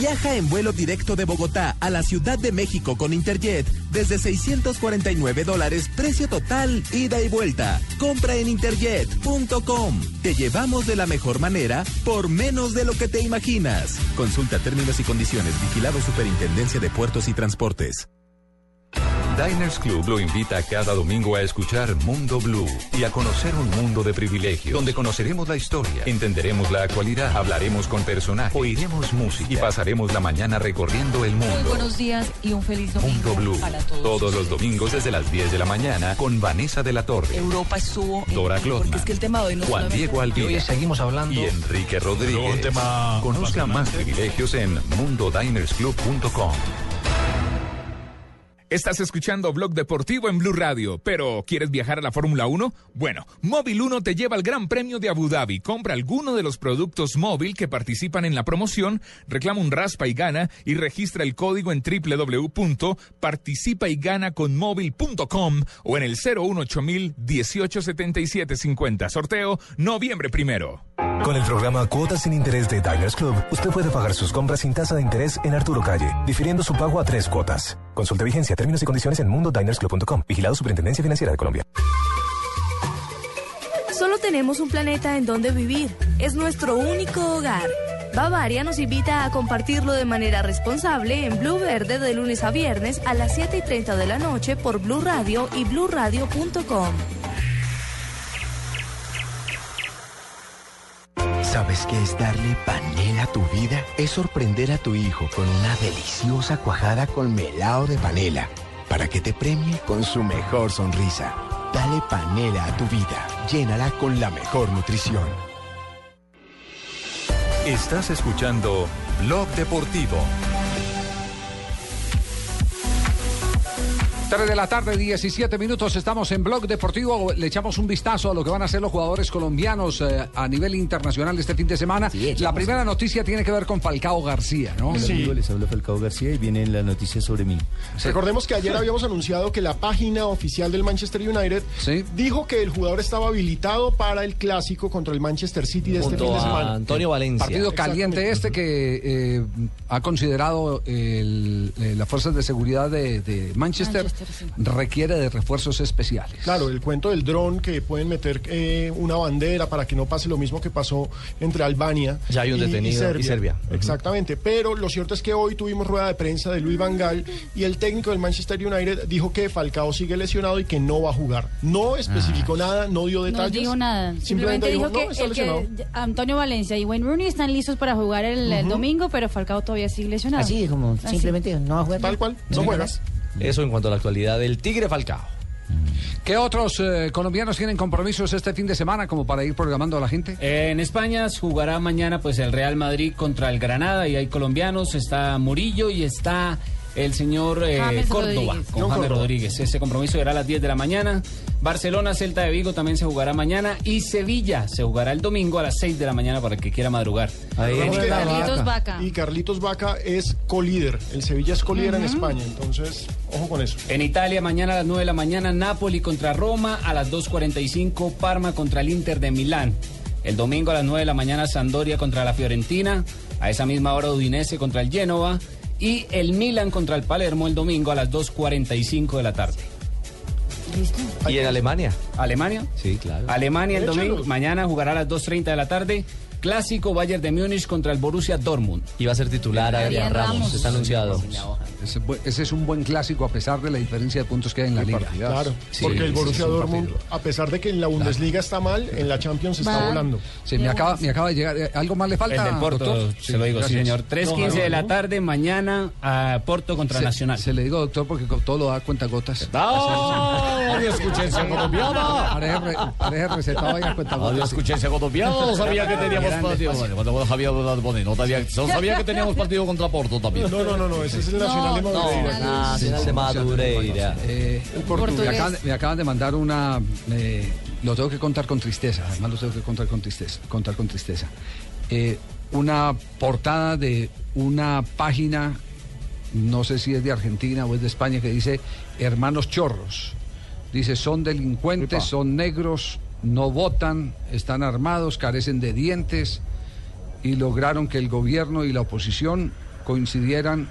Viaja en vuelo directo de Bogotá a la Ciudad de México con Interjet desde 649 dólares, precio total, ida y vuelta. Compra en interjet.com. Te llevamos de la mejor manera por menos de lo que te imaginas. Consulta términos y condiciones. Vigilado Superintendencia de Puertos y Transportes. Diners Club lo invita cada domingo a escuchar Mundo Blue y a conocer un mundo de privilegio, donde conoceremos la historia, entenderemos la actualidad, hablaremos con personajes, oiremos música y pasaremos la mañana recorriendo el Muy mundo. buenos días y un feliz domingo Mundo Blue, para todos. todos los domingos desde las 10 de la mañana con Vanessa de la Torre, Europa estuvo Dora porque Glotman, es que el tema de hoy no Juan Diego Alvira hoy seguimos hablando y Enrique Rodríguez. Tema Conozca más privilegios en mundodinersclub.com. Estás escuchando Blog Deportivo en Blue Radio, pero ¿quieres viajar a la Fórmula 1? Bueno, Móvil 1 te lleva al Gran Premio de Abu Dhabi. Compra alguno de los productos móvil que participan en la promoción, reclama un raspa y gana y registra el código en www.participayganaconmóvil.com o en el 018000 187750. Sorteo noviembre primero. Con el programa Cuotas sin Interés de Diners Club, usted puede pagar sus compras sin tasa de interés en Arturo Calle, difiriendo su pago a tres cuotas. Consulte vigencia, términos y condiciones en mundodinersclub.com. Vigilado Superintendencia Financiera de Colombia. Solo tenemos un planeta en donde vivir. Es nuestro único hogar. Bavaria nos invita a compartirlo de manera responsable en Blue Verde de lunes a viernes a las 7 y 30 de la noche por Blue Radio y bluradio.com. ¿Sabes qué es darle panela a tu vida? Es sorprender a tu hijo con una deliciosa cuajada con melado de panela para que te premie con su mejor sonrisa. Dale panela a tu vida. Llénala con la mejor nutrición. Estás escuchando Blog Deportivo. 3 de la tarde, 17 minutos, estamos en Blog Deportivo. Le echamos un vistazo a lo que van a hacer los jugadores colombianos eh, a nivel internacional este fin de semana. la primera noticia tiene que ver con Falcao García, ¿no? Amigo, les habla Falcao García y viene la noticia sobre mí. Recordemos que ayer habíamos anunciado que la página oficial del Manchester United dijo que el jugador estaba habilitado para el clásico contra el Manchester City de este Junto fin de a semana. Antonio Valencia. Partido caliente este que eh, ha considerado el- eh, las fuerzas de seguridad de, de Manchester, requiere de refuerzos especiales. Claro, el cuento del dron que pueden meter eh, una bandera para que no pase lo mismo que pasó entre Albania Ya hay un y- detenido y Serbia. Exactamente, pero lo cierto es que hoy tuvimos rueda de prensa de Luis Van Gaal y el técnico del Manchester United dijo que Falcao sigue lesionado y que no va a jugar. No especificó nada, no dio No detalles. dijo nada. Simplemente, Simplemente dijo "No, que, está el lesionado". que Antonio Valencia y Wayne Rooney están listos para jugar el, domingo, pero Falcao todavía sigue lesionado. Así, como Así. simplemente no va a jugar. Tal cual, no juega. Eso en cuanto a la actualidad del Tigre Falcao. ¿Qué otros eh, colombianos tienen compromisos este fin de semana como para ir programando a la gente? Eh, En España jugará mañana pues el Real Madrid contra el Granada y hay colombianos, está Murillo y está el señor eh, James Córdoba Rodríguez. con James. Rodríguez. Ese compromiso será a las 10 de la mañana. Barcelona, Celta de Vigo también se jugará mañana y Sevilla se jugará el domingo a las 6 de la mañana para el que quiera madrugar. Que- Carlitos Vaca. Y Carlitos Vaca es colíder. El Sevilla es colíder en. España, entonces, ojo con eso. En Italia, mañana a las 9 de la mañana, Napoli contra Roma, a las 2.45, Parma contra el Inter de Milán. El domingo a las 9 de la mañana, Sampdoria contra la Fiorentina, a esa misma hora Udinese contra el Génova Y el Milan contra el Palermo el domingo a las 2.45 de la tarde. ¿Y en Alemania? ¿Alemania? Sí, claro. Alemania el domingo, mañana jugará a las 2.30 de la tarde. Clásico Bayern de Múnich contra el Borussia Dortmund. Y va a ser titular Adrián Adrián Ramos, Ramos. está anunciado. Ese, es un buen clásico a pesar de la diferencia de puntos que hay en la liga. Claro, Sí, porque el Borussia Dortmund, a pesar de que en la Bundesliga está mal, en la Champions está volando. Sí, me acaba, me acaba de llegar. eh, ¿Algo más le falta? El del Porto, doctor? se lo digo, sí, señor. 3.15 de la tarde, mañana a Porto contra Se- Nacional. Se le digo, doctor, porque todo lo da cuenta gotas. Adiós, escuchencia colombiana. Parece, re- parece recetado ahí a cuenta gotas. Adiós, escuchencia colombiana. No sabía que teníamos Bueno, cuando Javier Bonnet, no sabía, no sabía que teníamos partido contra Porto también. No, no, no, no, ese es el Nacional de Madureira. Nacional de Madureira. Eh, me, acaban, me acaban de mandar una. eh, lo tengo que contar con tristeza. Además, lo tengo que contar con tristeza. Contar con tristeza. Eh, una portada de una página, no sé si es de Argentina o es de España, que dice Hermanos Chorros. Dice: son delincuentes, son negros, no votan, están armados, carecen de dientes y lograron que el gobierno y la oposición coincidieran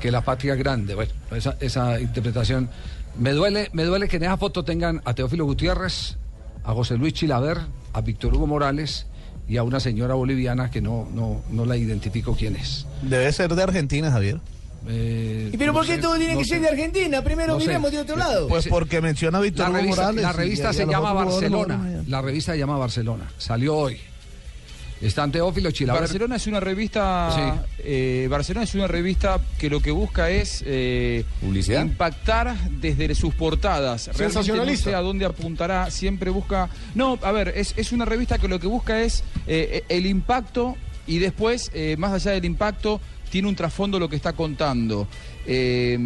que la patria grande. Bueno, esa, esa interpretación. Me duele, me duele que en esa foto tengan a Teófilo Gutiérrez, a José Luis Chilaver, a Víctor Hugo Morales y a una señora boliviana que no, no, no la identifico quién es. Debe ser de Argentina, Javier. Eh, ¿Y pero no por qué sé, todo tiene no que sé. ser de Argentina? Primero No sé. miremos de otro lado. Pues porque menciona a Víctor La revista, Morales. la y- revista y se llama Barcelona. La revista se llama Barcelona. Salió hoy. Están Teófilo Chilaver. Barcelona es una revista. eh, Barcelona es una revista que lo que busca es eh, impactar desde sus portadas. Realmente no Sensacionalista. sé a dónde apuntará. Siempre busca. No, a ver, es, es una revista que lo que busca es eh, el impacto y después, eh, más allá del impacto, tiene un trasfondo lo que está contando. Eh,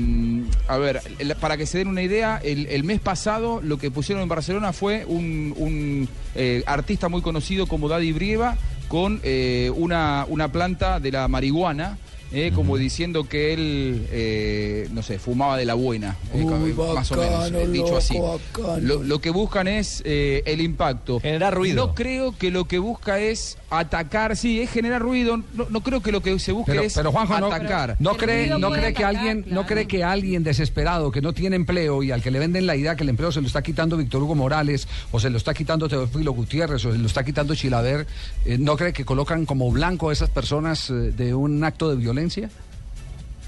a ver, para que se den una idea, el, mes pasado lo que pusieron en Barcelona fue un, un, eh, artista muy conocido como Daddy Brieva con eh, una, una planta de la marihuana. Eh, como diciendo que él, eh, no sé, fumaba de la buena, eh, Uy, más o menos, eh, dicho así. loco. Lo, lo que buscan es eh, el impacto. Generar ruido. No creo que lo que busca es atacar, sí, es generar ruido. No, no creo que lo que se busque Pero, es pero Juanjo, no, atacar. no cree, no cree que alguien, no cree que alguien desesperado que no tiene empleo y al que le venden la idea que el empleo se lo está quitando Víctor Hugo Morales o se lo está quitando Teófilo Gutiérrez o se lo está quitando Chilaver, eh, no cree que colocan como blanco a esas personas eh, de un acto de violencia,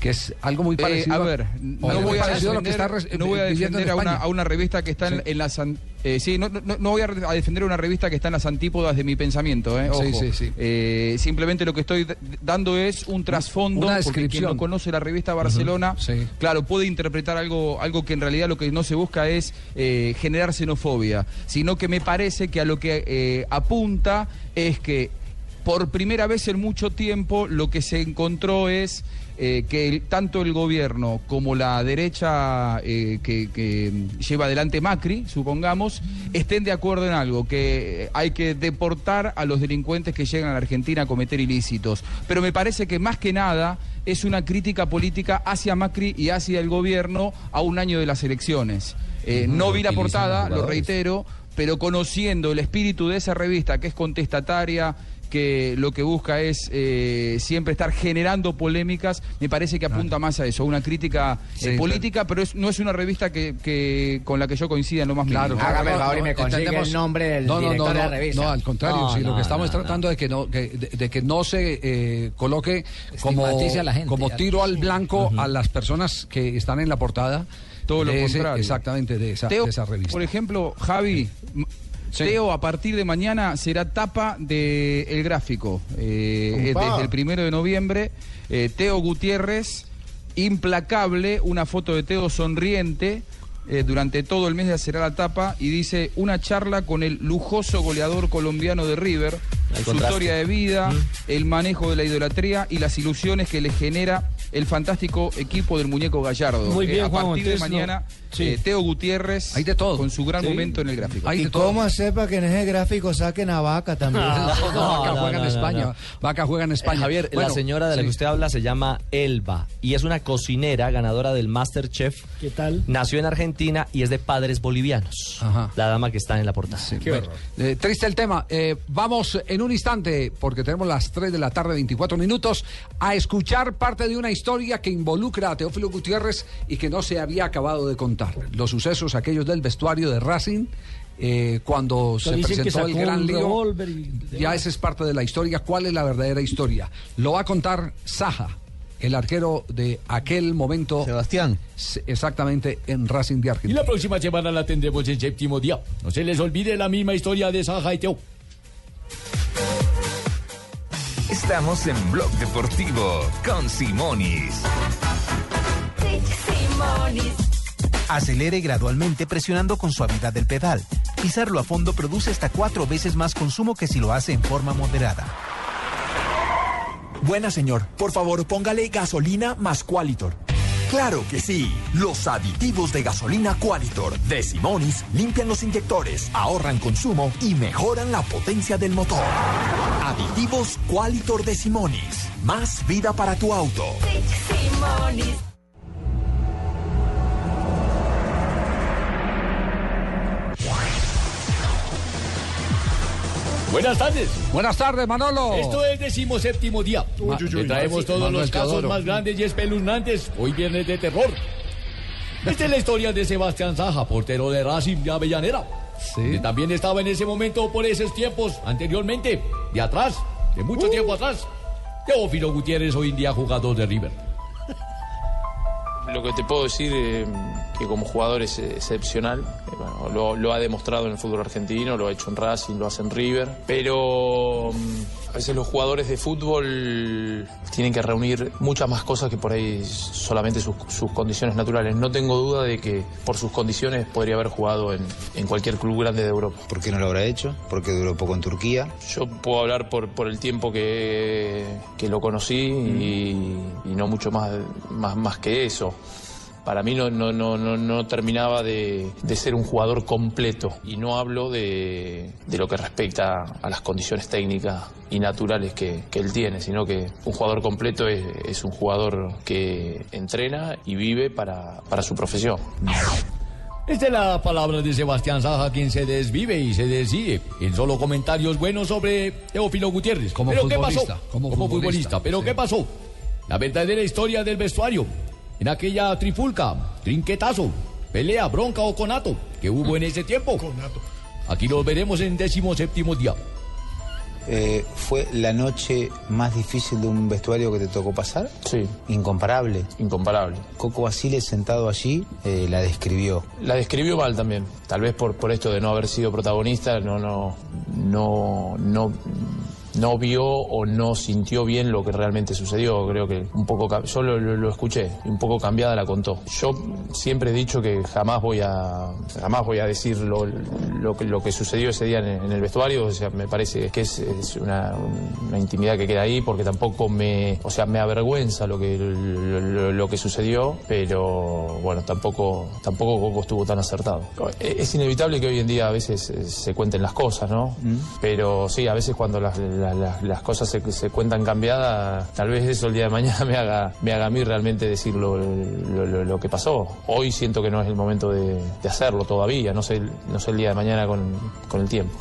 que es algo muy Eh, parecido. a ver, no voy a parecido a lo que defender, está no voy a defender a una, España. a una revista que está en, en las eh, sí, no, no, no voy a, defender una revista que está en las antípodas de mi pensamiento, eh, Sí, ojo. sí, sí. Simplemente lo que estoy dando es un trasfondo, Una porque quien descripción. no conoce la revista Barcelona, claro, puede interpretar algo, algo que en realidad lo que no se busca es generar xenofobia, sino que me parece que a lo que apunta es que por primera vez en mucho tiempo lo que se encontró es eh, que el- tanto el gobierno como la derecha eh, que, que lleva adelante Macri, supongamos, estén de acuerdo en algo, que hay que deportar a los delincuentes que llegan a la Argentina a cometer ilícitos. Pero me parece que más que nada es una crítica política hacia Macri y hacia el gobierno a un año de las elecciones. Eh, no vi la portada, lo reitero, pero conociendo el espíritu de esa revista, que es contestataria, que lo que busca es eh, siempre estar generando polémicas, me parece que apunta más a eso, a una crítica eh, política, pero es- no es una revista que, que- con la que yo coincida en lo más Claro, mínimo. claro, no, no, entendemos- no, no, no, no, No, al contrario, No, sí, lo no, que estamos no, es tratando de que no, que- de, de que no se eh, coloque como, Estigmatice a la gente, como tiro al blanco a las personas que están en la portada. Todo lo de ese- contrario. exactamente, de esa, Teo, de esa revista. Por ejemplo, Javi, Teo a partir de mañana será tapa de El Gráfico. eh, Upa. desde el primero de noviembre, eh, Teo Gutiérrez, implacable, una foto de Teo sonriente. eh, durante todo el mes será la tapa y dice una charla con el lujoso goleador colombiano de River, su historia de vida, el manejo de la idolatría y las ilusiones que le genera el fantástico equipo del muñeco Gallardo. Muy bien, a Juan, partir de no- mañana, Sí. eh, Teo Gutiérrez Hay de todo. con su gran Sí. momento en el gráfico. Hay ¿Y de todo. cómo hacer para que en ese gráfico saquen a Vaca también? (laughs) No, Vaca no, juega en no, España. no. Vaca juega en España. Eh, Javier, Bueno, la señora de la sí. que usted habla se llama Elba y es una cocinera ganadora del Masterchef. ¿Qué tal? Nació en Argentina y es de padres bolivianos. Ajá. La dama que está en la portada. Bueno, eh, triste el tema. Eh, vamos en un instante, porque tenemos las 3 de la tarde, 24 minutos, a escuchar parte de una historia que involucra a Teófilo Gutiérrez y que no se había acabado de contar. Los sucesos aquellos del vestuario de Racing. eh, cuando se presentó el gran lío, y ya esa es parte de la historia. ¿Cuál es la verdadera historia? Lo va a contar Saja, el arquero de aquel momento. Sebastián. Exactamente, en Racing de Y Argentina. la próxima semana la tendremos en séptimo día. No se les olvide la misma historia de Saja y Teo. Estamos en Blog Deportivo con Simonis. Acelere gradualmente presionando con suavidad el pedal. Pisarlo a fondo produce hasta cuatro veces más consumo que si lo hace en forma moderada. Buena señor, por favor póngale gasolina más Qualitor. Claro que sí, los aditivos de gasolina Qualitor de Simonis limpian los inyectores, ahorran consumo y mejoran la potencia del motor. Aditivos Qualitor de Simonis, más vida para tu auto. Buenas tardes. Buenas tardes, Manolo. Esto es decimo séptimo día. Uy, uy, uy. Le traemos Sí, todos Manuel los casos más grandes y espeluznantes. Hoy viernes de terror. Esta es la historia de Sebastián Saja, portero de Racing de Avellanera. Que también estaba en ese momento por esos tiempos, anteriormente, de atrás, de mucho tiempo atrás. Teófilo Gutiérrez, hoy en día jugador de River. Lo que te puedo decir eh, que como jugador es excepcional. Eh, lo ha demostrado en el fútbol argentino, lo ha hecho en Racing, lo hace en River. Pero mm, a veces los jugadores de fútbol tienen que reunir muchas más cosas que por ahí solamente sus, sus condiciones naturales. No tengo duda de que por sus condiciones podría haber jugado en, en cualquier club grande de Europa. ¿Por qué no lo habrá hecho? Porque duró poco en Turquía. Yo puedo hablar por, por el tiempo que, que lo conocí y, y no mucho más, más, más que eso. Para mí no, no, no, no, no terminaba de, de ser un jugador completo y no hablo de, de lo que respecta a las condiciones técnicas y naturales que, que él tiene, sino que un jugador completo es, es un jugador que entrena y vive para, para su profesión. Esta es la palabra de Sebastián Saja, quien se desvive y se decide en solo comentarios buenos sobre Teófilo Gutiérrez. Como ¿Pero qué futbolista, pasó? como futbolista. futbolista, ¿Pero sí. qué pasó? La verdadera historia del vestuario. En aquella trifulca, trinquetazo, pelea, bronca o conato que hubo en ese tiempo. Aquí los veremos en décimo séptimo día. Eh, ¿Fue la noche más difícil de un vestuario que te tocó pasar? Sí. Incomparable. Incomparable. Coco Basile sentado allí eh, la describió. La describió mal también. Tal vez por, por esto de no haber sido protagonista, no, no, no, no, no vio o no sintió bien lo que realmente sucedió. Creo que un poco, yo lo, lo- lo escuché, y un poco cambiada la contó. Yo siempre he dicho que jamás voy a, jamás voy a decir lo, lo que, lo que sucedió ese día en, el- en el vestuario. O sea, me parece que es, es una, una intimidad que queda ahí porque tampoco me, o sea, me avergüenza lo que, lo, que sucedió, pero bueno, tampoco, tampoco Coco estuvo tan acertado. Es inevitable que hoy en día a veces eh, se cuenten las cosas, ¿no? Pero sí, a veces cuando las, la- la- las cosas se, se cuentan cambiadas, tal vez eso el día de mañana (laughs) me haga, me haga a mí realmente decir lo, lo- lo- lo que pasó. Hoy siento que no es el momento de, de hacerlo todavía, no sé, no sé el día de mañana con, con el tiempo.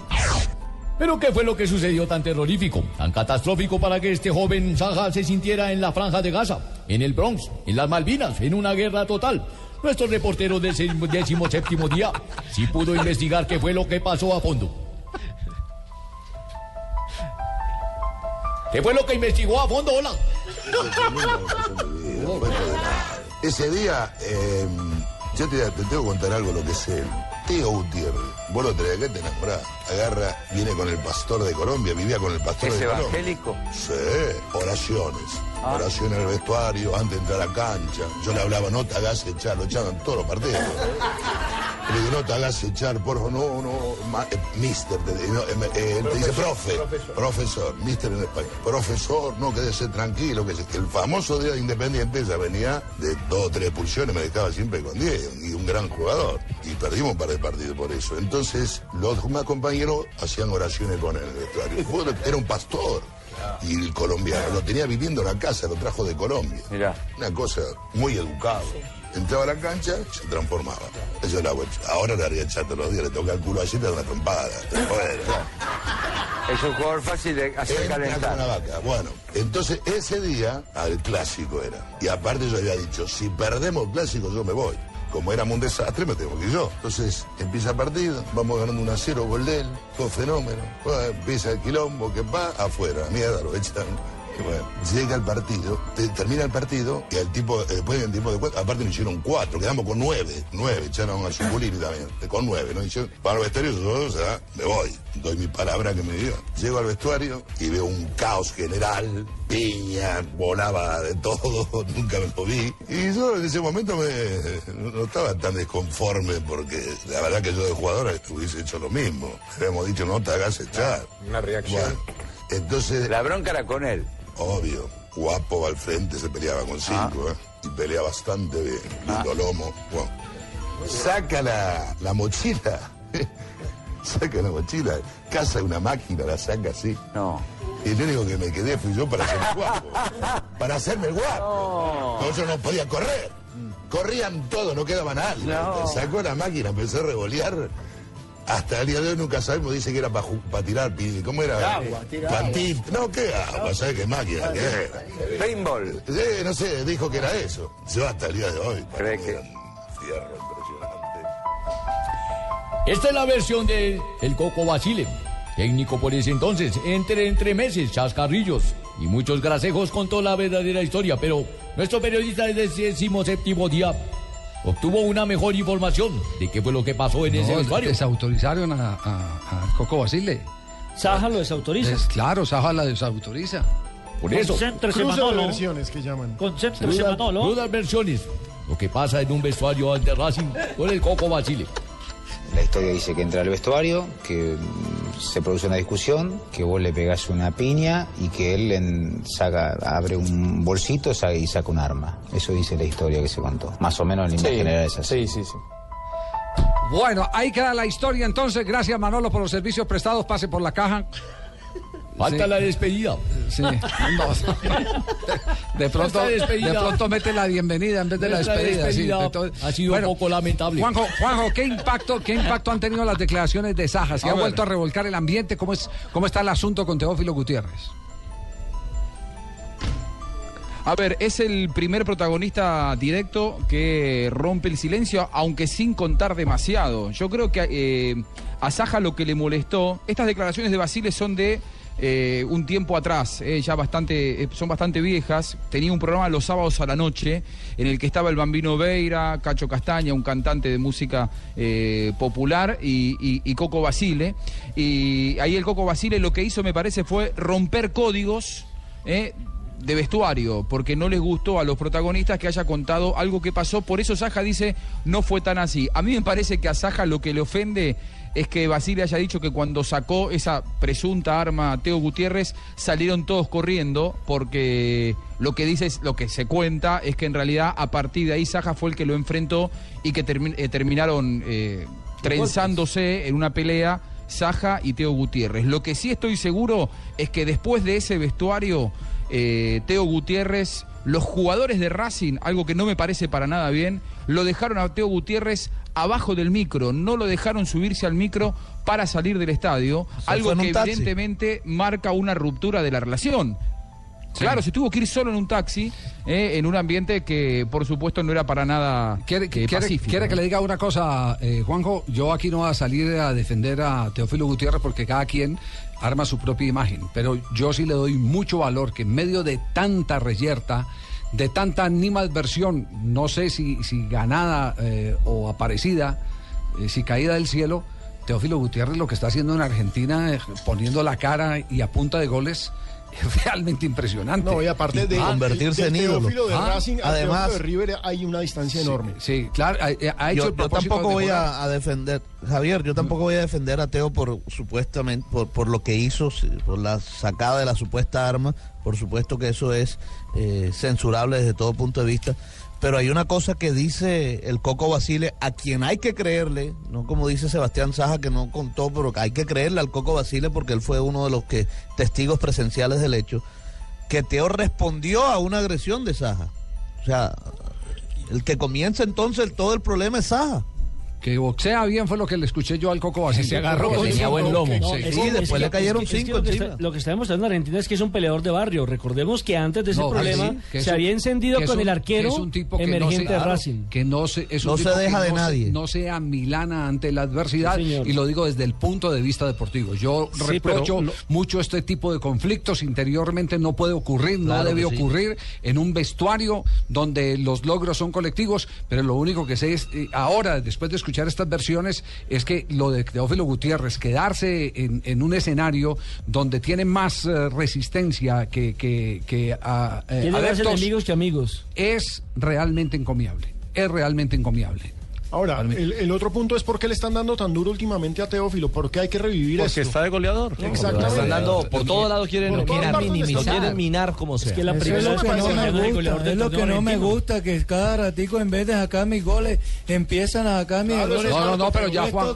¿Pero qué fue lo que sucedió tan terrorífico, tan catastrófico para que este joven Saja se sintiera en la franja de Gaza, en el Bronx, en las Malvinas, en una guerra total? Nuestro reportero del décimo séptimo día sí pudo investigar qué fue lo que pasó a fondo. ¿Qué fue lo que investigó a fondo, hola? (laughs) Ese día, eh, yo te, te tengo que contar algo lo que es él. Teo Gutiérrez, vos lo tenés que te enamorás. Agarra, viene con el pastor de Colombia, vivía con el pastor ¿Es de Colombia. evangélico? Sí, oraciones. Ah. Oraciones en el vestuario, antes de entrar a la cancha. Yo le hablaba, no te hagas echar, lo echaban todos los partidos. Le digo, no te hagas echar, por favor, no, no, ma- eh, mister, te, no, eh, eh, él te dice profe, profesor, mister en español, profesor, no, quédese tranquilo, que el famoso día de Independiente ya venía de dos o tres expulsiones, me dejaba siempre con 10, y un gran jugador, y perdimos un par de partidos por eso. Entonces, los demás compañeros hacían oraciones con él en el vestuario. El jugador era un pastor. Y el colombiano lo tenía viviendo en la casa, lo trajo de Colombia. Una cosa muy educada. Entraba a la cancha, se transformaba. Eso era bueno. Ahora le haría echar todos los días, le toca el culo así, te da una trompada. Es un jugador fácil de hacer Entra calentar. vaca. Bueno, entonces ese día, al clásico era. Y aparte yo había dicho, si perdemos el clásico yo me voy. Como éramos un desastre, me tengo que ir yo. Entonces empieza el partido, vamos ganando 1 a 0, gol de él, todo fenómeno. Empieza el quilombo, que va afuera, mierda, lo echan. Bueno, llega el partido, te- termina el partido y el tipo, eh, después del tiempo de cuatro, aparte nos hicieron cuatro, quedamos con nueve, nueve, echaron a Zuculini también, con nueve, ¿no? Hicieron, para el vestuario yo, o sea, me voy, doy mi palabra que me dio. Llego al vestuario y veo un caos general, piña, volaba de todo, (laughs) nunca me lo vi. Y yo en ese momento me, no estaba tan desconforme porque la verdad que yo de jugador hubiese hecho lo mismo. Habíamos dicho, no te hagas echar. Una reacción. Bueno, entonces... La bronca era con él. Obvio. Guapo al frente, se peleaba con cinco, ¿eh? Y pelea bastante bien. Lindo lomo. Bueno. Saca la, la mochila. (laughs) saca la mochila. Caza una máquina, la saca así. No. Y el único que me quedé fui yo para hacerme guapo. (laughs) Para hacerme guapo. No, yo no podía correr. Corrían todos, no quedaba nadie. No. Sacó la máquina, empezó a revolear. Hasta el día de hoy nunca sabemos, dice que era para tirar, pi- ¿cómo era? Agua, tirar Pantín. No, ¿qué agua? ¿Sabes qué máquina? ¿Qué era? Paintball. Sí, no sé, dijo que era eso. Hasta el día de hoy. ¿Cree que? Fierro impresionante. Esta es la versión de El Coco Basile, técnico por ese entonces, entre entre meses, chascarrillos y muchos grasejos contó la verdadera historia, pero nuestro periodista desde el décimo séptimo día obtuvo una mejor información de qué fue lo que pasó en ese vestuario. desautorizaron a, a- a Coco Basile. Saja lo desautoriza. Es- claro, Saja la desautoriza. Por eso. Concéntrese, Manolo. versiones que llaman. Concéntrese, Manolo. dudas versiones. Lo que pasa en un vestuario ante Racing con el Coco Basile. La historia dice que entra al vestuario, que mm, se produce una discusión, que vos le pegás una piña y que él en- saca, abre un bolsito y saca un arma. Eso dice la historia que se contó. Más o menos en línea general es así. Sí, sí, sí. Bueno, ahí queda la historia entonces. Gracias Manolo por los servicios prestados. Pase por la caja. Falta Sí. la despedida. Sí. No. (laughs) De pronto, despedida. de pronto mete la bienvenida en vez de la despedida. sí. despedida Entonces, ha sido bueno, un poco lamentable. Juanjo, Juanjo, ¿qué impacto, ¿qué impacto han tenido las declaraciones de Saja? ¿Se A ha ver. vuelto a revolcar el ambiente? ¿Cómo, es, ¿Cómo está el asunto con Teófilo Gutiérrez? A ver, es el primer protagonista directo que rompe el silencio, aunque sin contar demasiado. Yo creo que eh, a Saja lo que le molestó, estas declaraciones de Basile son de eh, un tiempo atrás, eh, ya bastante, eh, son bastante viejas. Tenía un programa los sábados a la noche en el que estaba el Bambino Veira, Cacho Castaña, un cantante de música popular, y, y- Coco Basile. Y ahí el Coco Basile lo que hizo, me parece, fue romper códigos. de vestuario, porque no les gustó a los protagonistas que haya contado algo que pasó. Por eso Saja dice, no fue tan así. A mí me parece que a Saja lo que le ofende es que Basile haya dicho que cuando sacó esa presunta arma a Teo Gutiérrez salieron todos corriendo, porque lo que dice, es, lo que se cuenta es que en realidad a partir de ahí Saja fue el que lo enfrentó y que termi- eh, terminaron eh, trenzándose en una pelea. Saja y Teo Gutiérrez. Lo que sí estoy seguro es que después de ese vestuario, eh, Teo Gutiérrez, los jugadores de Racing, algo que no me parece para nada bien, lo dejaron a Teo Gutiérrez abajo del micro, no lo dejaron subirse al micro para salir del estadio, sea, algo que evidentemente marca una ruptura de la relación. Claro, se tuvo que ir solo en un taxi, eh, en un ambiente que por supuesto no era para nada ¿Quiere, eh, quiere- pacífico. quiere que le diga una cosa, eh, Juanjo? Yo aquí no voy a salir a defender a Teófilo Gutiérrez porque cada quien arma su propia imagen. Pero yo sí le doy mucho valor que en medio de tanta reyerta, de tanta animadversión, no sé si, si ganada eh, o aparecida, eh, si caída del cielo, Teófilo Gutiérrez lo que está haciendo en Argentina, eh, poniendo la cara y a punta de goles, realmente impresionante. No, y aparte de, convertirse de en ídolo. De Ah, Racing además- de River hay una distancia enorme. Sí, claro, ha, ha hecho yo, el yo propósito tampoco de voy a, a defender, Javier, yo tampoco voy a defender a Teo por supuestamente, por, por lo que hizo, por la sacada de la supuesta arma. Por supuesto que eso es eh, censurable desde todo punto de vista. Pero hay una cosa que dice el Coco Basile, a quien hay que creerle, no como dice Sebastián Saja que no contó, pero hay que creerle al Coco Basile porque él fue uno de los que testigos presenciales del hecho, que Teo respondió a una agresión de Saja. O sea, el que comienza entonces todo el problema es Saja. Que boxea bien fue lo que le escuché yo al Coco Basile. se agarró Que con tenía cinco buen lomo. No, Sí. después es que- le cayeron es que- es que cinco lo está- Lo que está demostrando en Argentina es que es un peleador de barrio. Recordemos que antes de ese No, problema sí, que es se un- había encendido con un- el arquero es un tipo que no emergente se- de Racing. que no se, es un No se tipo deja de no nadie. no sea milana ante la adversidad y lo digo desde el punto de vista deportivo. Yo Sí, reprocho pero mucho este tipo de conflictos interiormente no puede ocurrir, no Claro debe que sí. ocurrir en un vestuario donde los logros son colectivos, pero lo único que sé es eh, ahora después de escuchar estas versiones es que lo de Teófilo Gutiérrez quedarse en, en un escenario donde tiene más eh, resistencia que que, que a, eh, adeptos, enemigos que amigos. es realmente encomiable. Es realmente encomiable. Ahora, el, el otro punto es por qué le están dando tan duro últimamente a Teófilo, por qué hay que revivir Porque esto. está de goleador. Exactamente. Están dando, por todos lados quieren, Por minimizar. Lo quieren minar como sea. que la Eso primera es lo que no me gusta, del es lo que no me gusta, que cada ratico en vez de sacar mis goles, empiezan a sacar mis Claro, goles. No, no, no, pero ya Juan.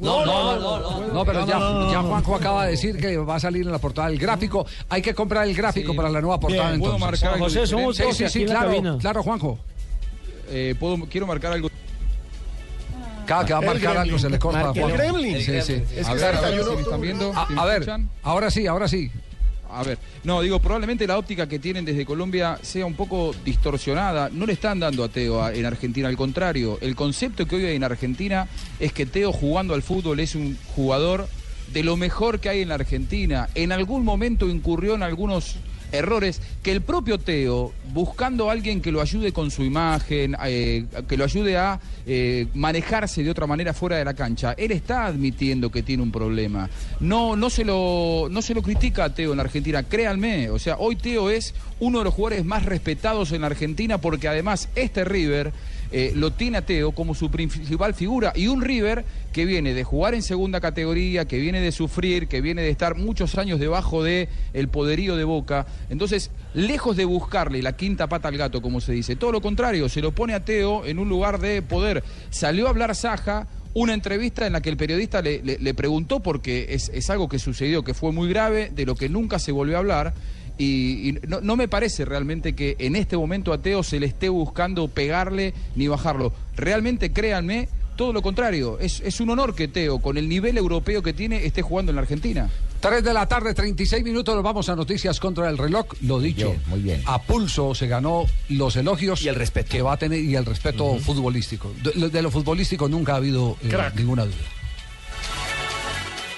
No, no, no, no. No, pero ya, ya Juanjo acaba de decir que va a salir en la portada el gráfico. Hay que comprar el gráfico para la nueva portada Bien, ¿puedo entonces. marcar José, somos Sí, sí, claro, claro, Juanjo. Eh, puedo, quiero marcar algo. Cada que va a marcar algo se le corta el Gremlin. Sí, sí. Es A que ver, a ver 31 si me están viendo. A, si me a ver, ahora sí, ahora sí. A ver, no, digo, probablemente la óptica que tienen desde Colombia sea un poco distorsionada. No le están dando a Teo a- en Argentina, al contrario. El concepto que hoy hay en Argentina es que Teo jugando al fútbol es un jugador de lo mejor que hay en la Argentina. En algún momento incurrió en algunos errores que el propio Teo, buscando a alguien que lo ayude con su imagen, eh, que lo ayude a eh, manejarse de otra manera fuera de la cancha, él está admitiendo que tiene un problema. No, no, se lo, no se lo critica a Teo en la Argentina, créanme. O sea, hoy Teo es uno de los jugadores más respetados en la Argentina porque además este River eh, lo tiene a Teo como su principal figura y un River que viene de jugar en segunda categoría, que viene de sufrir, que viene de estar muchos años debajo de el poderío de Boca. Entonces, lejos de buscarle la quinta pata al gato, como se dice, todo lo contrario, se lo pone a Teo en un lugar de poder. Salió a hablar Saja, una entrevista en la que el periodista le, preguntó, porque es algo que sucedió, que fue muy grave, de lo que nunca se volvió a hablar. Y, y no, no me parece realmente que en este momento a Teo se le esté buscando pegarle ni bajarlo. Realmente, créanme, todo lo contrario. Es, es un honor que Teo, con el nivel europeo que tiene, esté jugando en la Argentina. 3 de la tarde, 36 minutos, nos vamos a noticias contra el reloj. Lo dicho, Bien, muy bien. a pulso se ganó los elogios Y el respeto. que va a tener y el respeto futbolístico. De, de lo futbolístico nunca ha habido eh, ninguna duda.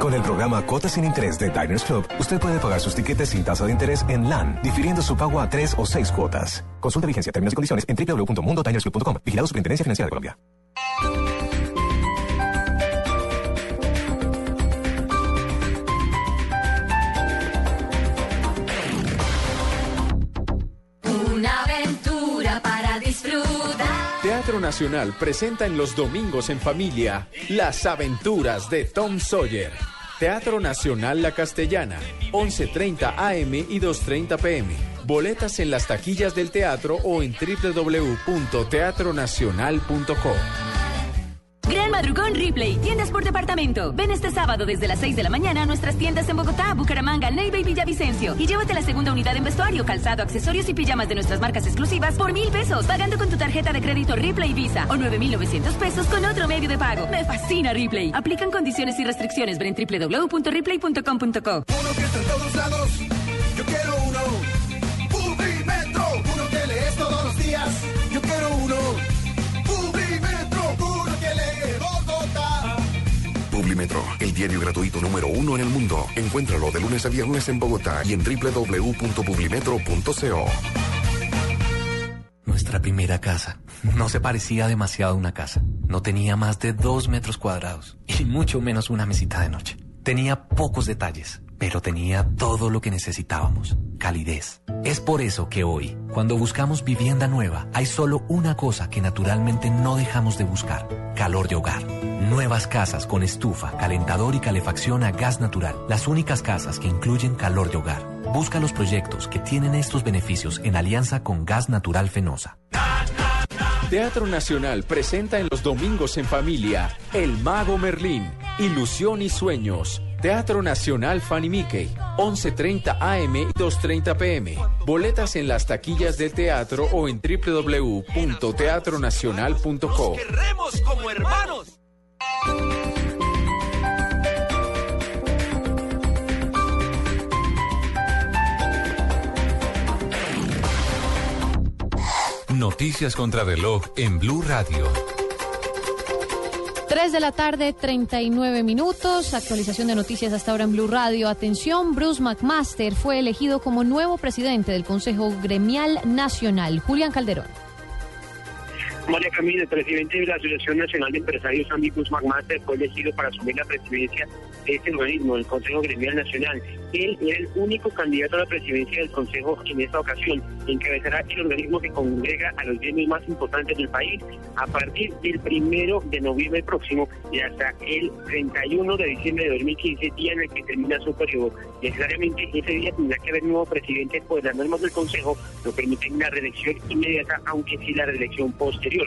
Con el programa Cuotas sin Interés de Diners Club, usted puede pagar sus tiquetes sin tasa de interés en LAN, difiriendo su pago a tres o seis cuotas. Consulta vigencia, términos y condiciones en www.mundodinersclub.com. Vigilado Superintendencia Financiera de Colombia. Nacional presenta en los domingos en familia Las aventuras de Tom Sawyer. Teatro Nacional La Castellana, 11.30 AM y 2.30 PM. Boletas en las taquillas del teatro o en www.teatronacional.co. Gran Madrugón Replay, tiendas por departamento. Ven este sábado desde las 6 de la mañana a nuestras tiendas en Bogotá, Bucaramanga, Neiva y Villavicencio. Y llévate la segunda unidad en vestuario, calzado, accesorios y pijamas de nuestras marcas exclusivas por mil pesos, pagando con tu tarjeta de crédito Replay Visa o 9,900 pesos con otro medio de pago. Me fascina Replay. Aplican condiciones y restricciones. Ven en www.replay.com.co. Uno que está en todos lados, yo quiero uno. Uno que lees todos los días, yo quiero uno Publimetro, el diario gratuito número uno en el mundo. Encuéntralo de lunes a viernes en Bogotá y en www.publimetro.co. Nuestra primera casa. No se parecía demasiado a una casa. No tenía más de dos metros cuadrados y mucho menos una mesita de noche. Tenía pocos detalles, pero tenía todo lo que necesitábamos. Calidez. Es por eso que hoy, cuando buscamos vivienda nueva, hay solo una cosa que naturalmente no dejamos de buscar. Calor de hogar. Nuevas casas con estufa, calentador y calefacción a gas natural. Las únicas casas que incluyen calor de hogar. Busca los proyectos que tienen estos beneficios en alianza con Gas Natural Fenosa. Teatro Nacional presenta en los domingos en familia El Mago Merlín, Ilusión y Sueños. Teatro Nacional Fanny Mickey, 11.30 AM y 2.30 PM. Boletas en las taquillas de teatro o en www.teatronacional.co. Queremos como hermanos. Noticias contra reloj en Blue Radio. 3 de la tarde, 39 minutos. Actualización de noticias hasta ahora en Blue Radio. Atención, Bruce McMaster fue elegido como nuevo presidente del Consejo Gremial Nacional. Julián Calderón. María Camila, el presidente de la Asociación Nacional de Empresarios, Bruce McMaster, fue elegido para asumir la presidencia de este organismo, el Consejo Gremial Nacional. Él era el único candidato a la presidencia del Consejo en esta ocasión. Encabezará el organismo que congrega a los gremios más importantes del país a partir del primero de noviembre próximo y hasta el 31 de diciembre de 2015, día en el que termina su periodo. Necesariamente ese día tendrá que haber nuevo presidente, pues las normas del Consejo no permiten la reelección inmediata, aunque sí la reelección posterior.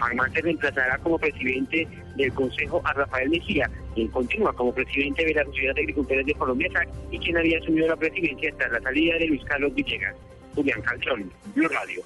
Además, se reemplazará como presidente del Consejo a Rafael Mejía, quien continúa como presidente de la Sociedad de Agricultores de Colombia, y quien había asumido la presidencia hasta la salida de Luis Carlos Villegas. Julián Calzón, Blue Radio.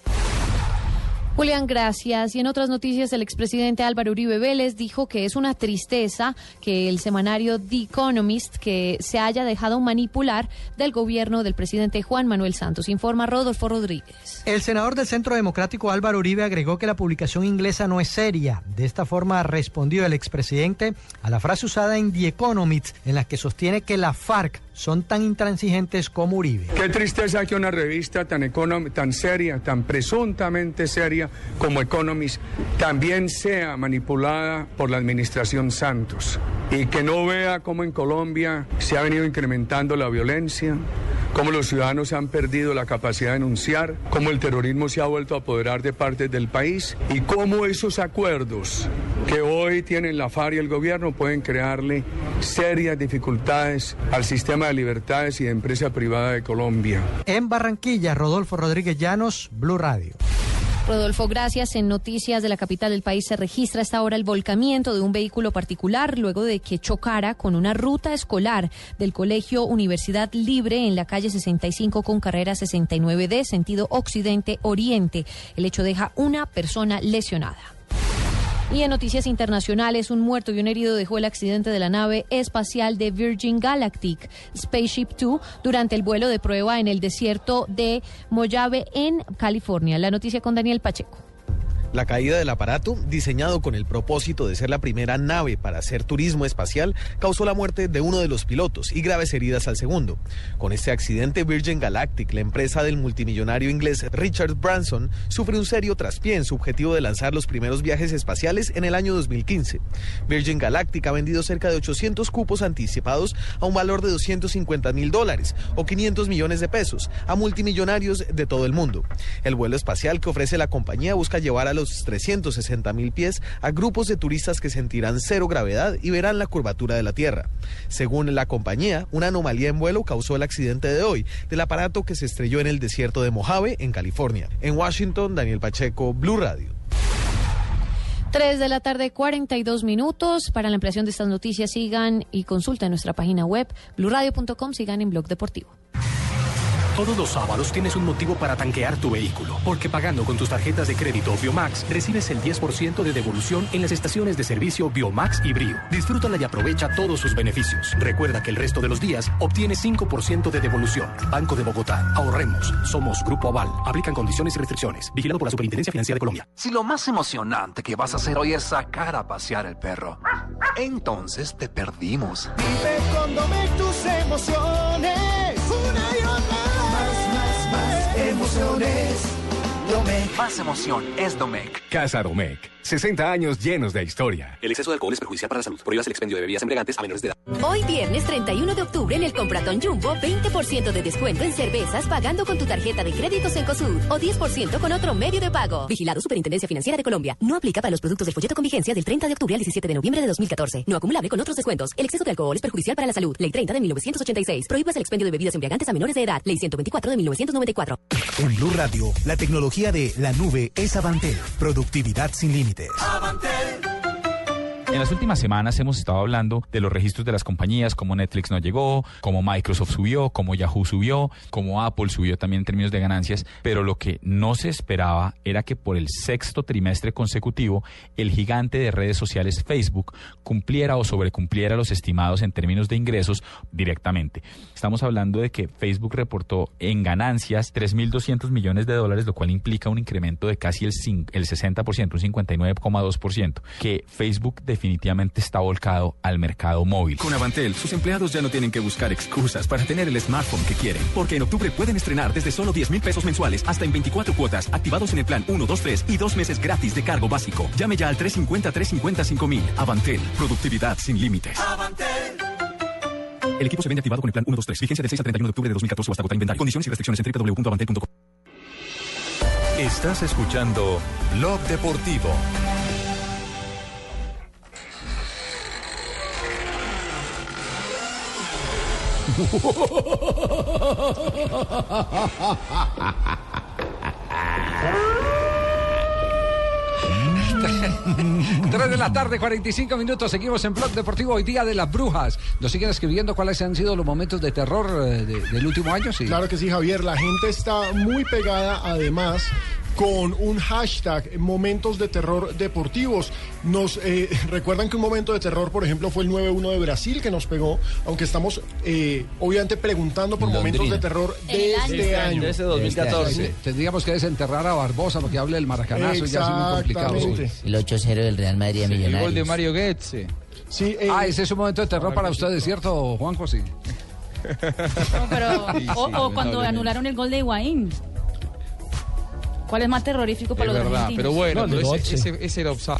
Julián, gracias. Y en otras noticias, el expresidente Álvaro Uribe Vélez dijo que es una tristeza que el semanario The Economist que se haya dejado manipular del gobierno del presidente Juan Manuel Santos. Informa Rodolfo Rodríguez. El senador del Centro Democrático Álvaro Uribe agregó que la publicación inglesa no es seria. De esta forma respondió el expresidente a la frase usada en The Economist en la que sostiene que la FARC son tan intransigentes como Uribe. Qué tristeza que una revista tan, econom- tan seria, tan presuntamente seria como Economist, también sea manipulada por la administración Santos y que no vea cómo en Colombia se ha venido incrementando la violencia, cómo los ciudadanos han perdido la capacidad de denunciar, cómo el terrorismo se ha vuelto a apoderar de partes del país y cómo esos acuerdos que hoy tienen la FARC y el gobierno pueden crearle serias dificultades al sistema de libertades y de empresa privada de Colombia. En Barranquilla, Rodolfo Rodríguez Llanos, Blue Radio. Rodolfo, gracias. En noticias de la capital del país se registra hasta ahora el volcamiento de un vehículo particular luego de que chocara con una ruta escolar del Colegio Universidad Libre en la calle 65 con carrera 69D, sentido occidente-oriente. El hecho deja una persona lesionada. Y en noticias internacionales, un muerto y un herido dejó el accidente de la nave espacial de Virgin Galactic Spaceship 2 durante el vuelo de prueba en el desierto de Mojave en California. La noticia con Daniel Pacheco. La caída del aparato, diseñado con el propósito de ser la primera nave para hacer turismo espacial, causó la muerte de uno de los pilotos y graves heridas al segundo. Con este accidente, Virgin Galactic, la empresa del multimillonario inglés Richard Branson, sufre un serio traspié en su objetivo de lanzar los primeros viajes espaciales en el año 2015. Virgin Galactic ha vendido cerca de 800 cupos anticipados a un valor de 250 mil dólares o 500 millones de pesos a multimillonarios de todo el mundo. El vuelo espacial que ofrece la compañía busca llevar a los 360 mil pies a grupos de turistas que sentirán cero gravedad y verán la curvatura de la Tierra. Según la compañía, una anomalía en vuelo causó el accidente de hoy del aparato que se estrelló en el desierto de Mojave, en California. En Washington, Daniel Pacheco, Blue Radio. 3 de la tarde, 42 minutos. Para la ampliación de estas noticias, sigan y consulten nuestra página web, bluradio.com, sigan en Blog Deportivo. Todos los sábados tienes un motivo para tanquear tu vehículo, porque pagando con tus tarjetas de crédito Biomax recibes el 10% de devolución en las estaciones de servicio Biomax y Brio. Disfrútala y aprovecha todos sus beneficios. Recuerda que el resto de los días obtienes 5% de devolución. Banco de Bogotá. Ahorremos. Somos Grupo Aval. Aplican condiciones y restricciones. Vigilado por la Superintendencia Financiera de Colombia. Si lo más emocionante que vas a hacer hoy es sacar a pasear el perro, entonces te perdimos. Vive con tus emociones. Emociones. Domec. Más emoción es Domec. Casa Domecq. 60 años llenos de historia. El exceso de alcohol es perjudicial para la salud. Prohíbas el expendio de bebidas embriagantes a menores de edad. Hoy viernes 31 de octubre en el Compratón Jumbo, 20% de descuento en cervezas pagando con tu tarjeta de créditos en COSUR o 10% con otro medio de pago. Vigilado Superintendencia Financiera de Colombia. No aplica para los productos del folleto con vigencia del 30 de octubre al 17 de noviembre de 2014. No acumulable con otros descuentos. El exceso de alcohol es perjudicial para la salud. Ley 30 de 1986. Prohíbas el expendio de bebidas embriagantes a menores de edad. Ley 124 de 1994. En Blue Radio, la tecnología de la nube es Avantel. Productividad sin límites límites. En las últimas semanas hemos estado hablando de los registros de las compañías, cómo Netflix no llegó, cómo Microsoft subió, cómo Yahoo subió, cómo Apple subió también en términos de ganancias, pero lo que no se esperaba era que por el sexto trimestre consecutivo el gigante de redes sociales Facebook cumpliera o sobrecumpliera los estimados en términos de ingresos directamente. Estamos hablando de que Facebook reportó en ganancias 3.200 millones de dólares, lo cual implica un incremento de casi el, cin- el 60%, un 59,2%, que Facebook definitivamente está volcado al mercado móvil. Con Avantel, sus empleados ya no tienen que buscar excusas para tener el smartphone que quieren. Porque en octubre pueden estrenar desde solo 10 mil pesos mensuales hasta en 24 cuotas, activados en el plan 1, 2, 3 y dos meses gratis de cargo básico. Llame ya al 350-350 mil. Avantel, productividad sin límites. El equipo se vende activado con el plan 1, 2, 3. Vigencia del 6 al 31 de octubre de 2014 o hasta agotar inventario. Condiciones y restricciones en www.avantel.com. Estás escuchando Blog Deportivo. (laughs) Tres de la tarde, 45 minutos. Seguimos en Blog Deportivo hoy día de las brujas. Nos siguen escribiendo cuáles han sido los momentos de terror eh, de- del último año. Sí. Claro que sí, Javier. La gente está muy pegada, además, con un hashtag, momentos de terror deportivos. Nos eh, (laughs) recuerdan que un momento de terror, por ejemplo, fue el 9-1 de Brasil que nos pegó, aunque estamos eh, obviamente preguntando por momentos de terror de este año. Sí, Tendríamos que desenterrar a Barbosa porque hable del maracanazo y ya es muy complicado. Exactamente. El 8-0 del Real Madrid a Millonarios. Mario Goetze. Sí, ah, ese es un momento de terror para ustedes, ¿cierto, Juanjo? Sí. Pero, (laughs) o, o cuando anularon el gol de Higuaín. ¿Cuál es más terrorífico para Es los verdad, argentinos? pero bueno, No, pero ese, ese- ese era offside.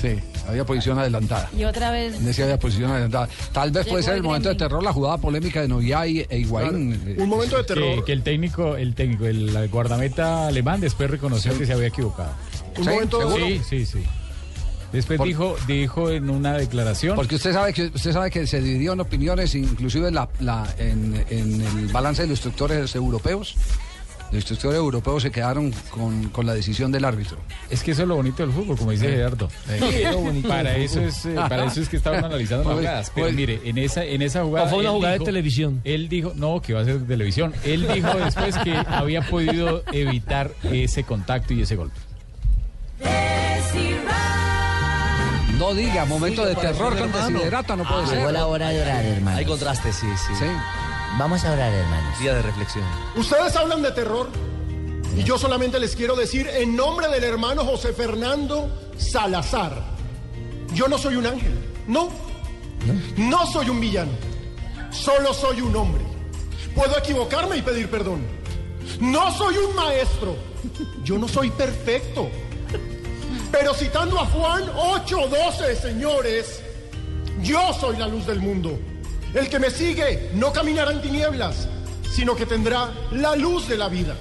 Sí, había posición adelantada. Y otra vez. En ese había posición adelantada. Tal vez puede ser el momento de terror, la jugada polémica de Novia y, e Higuaín. Un momento de Que, que el técnico, el técnico, el guardameta alemán después reconoció que se había equivocado. Un momento ¿seguro? Sí, sí, sí. Después Por- dijo, dijo en una declaración. Porque usted sabe que usted sabe que se dividió en opiniones, inclusive en, la, la- en, en el balance de los instructores europeos. Los instructores europeos se quedaron con, con la decisión del árbitro. Es que eso es lo bonito del fútbol, como dice Sí. Gerardo. Sí, para eso es, eh, para eso es que estaban analizando las Pues- jugadas. Pero pues- mire, en esa, en esa jugada. ¿O fue una jugada de televisión? Él dijo, no, que va a ser de televisión. Él dijo (laughs) después que había podido evitar ese contacto y ese golpe. No diga, momento de terror con desiderata, no puede ser. Llegó la hora de orar, hermano. Hay contraste, sí, sí. Vamos a orar, hermanos. Día de reflexión. Ustedes hablan de terror y yo solamente les quiero decir en nombre del hermano José Fernando Salazar, yo no soy un ángel, no, no soy un villano, solo soy un hombre. Puedo equivocarme y pedir perdón. No soy un maestro, yo no soy perfecto. Pero citando a Juan 8:12, señores, yo soy la luz del mundo. El que me sigue no caminará en tinieblas, sino que tendrá la luz de la vida.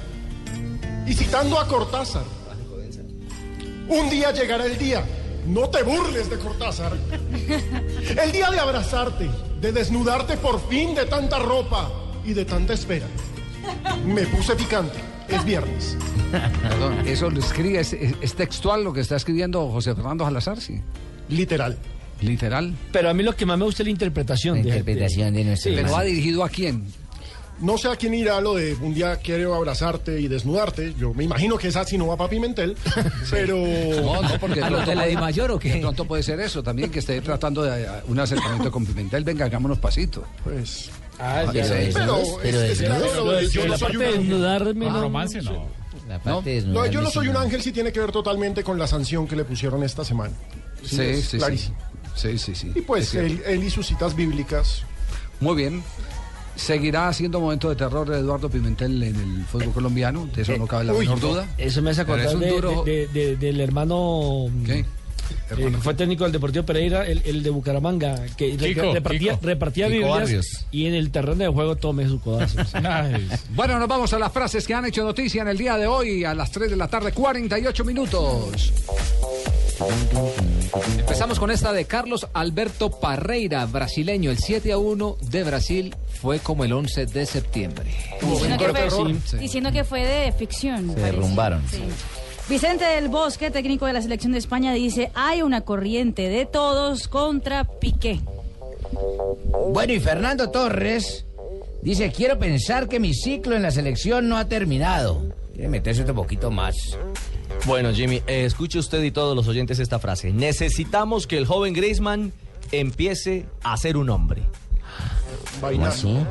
Y citando a Cortázar, un día llegará el día, no te burles de Cortázar, el día de abrazarte, de desnudarte por fin de tanta ropa y de tanta espera. Me puse picante, es viernes. Perdón, eso lo escribe, es, es- es textual lo que está escribiendo José Fernando Salazar, sí. Literal. Literal. Pero a mí lo que más me gusta es la interpretación. La interpretación de nuestro Pero hermano. va dirigido a quién? No sé a quién irá lo de un día quiero abrazarte y desnudarte. Yo me imagino que esa sí no va para Pimentel, (laughs) pero... No, no, porque ¿A de lo de la Di Mayor o qué? De pronto puede ser eso también, que esté tratando de eh, un acercamiento con Pimentel. Venga, hagámonos pasito. Pues. Ah, ya. Pero es- es claro lo de yo no soy un de desnudarme Ah, no. romance no. La ¿No? parte de No, yo no desnudarme, soy sí, un no. ángel sí tiene que ver totalmente con la sanción que le pusieron esta semana. Sí, es sí, sí. clarísimo. Sí, sí, sí. Y pues él, él y sus citas bíblicas. Muy bien. Seguirá siendo momento de terror de Eduardo Pimentel en el fútbol colombiano, de eso no cabe la Uy, menor no. duda. Eso me hace acordar de- duro- de- de- del hermano ¿Qué? eh, fue técnico del Deportivo Pereira, el, el de Bucaramanga, que repartía, Kiko. repartía Biblias y en el terreno de juego tome su codazo. Ay, Bueno, nos vamos a las frases que han hecho noticia en el día de hoy a las 3 de la tarde, 48 minutos. Empezamos con esta de Carlos Alberto Parreira, brasileño. El 7 a 1 de Brasil fue como el 11 de septiembre. Diciendo que, fue, sí, diciendo que fue de ficción. Se parece. derrumbaron. Sí. Vicente del Bosque, técnico de la selección de España, dice, hay una corriente de todos contra Piqué. Bueno, y Fernando Torres dice, quiero pensar que mi ciclo en la selección no ha terminado. Quiere meterse otro poquito más. Bueno, Jimmy, eh, escuche usted y todos los oyentes esta frase. Necesitamos que el joven Griezmann empiece a ser un hombre.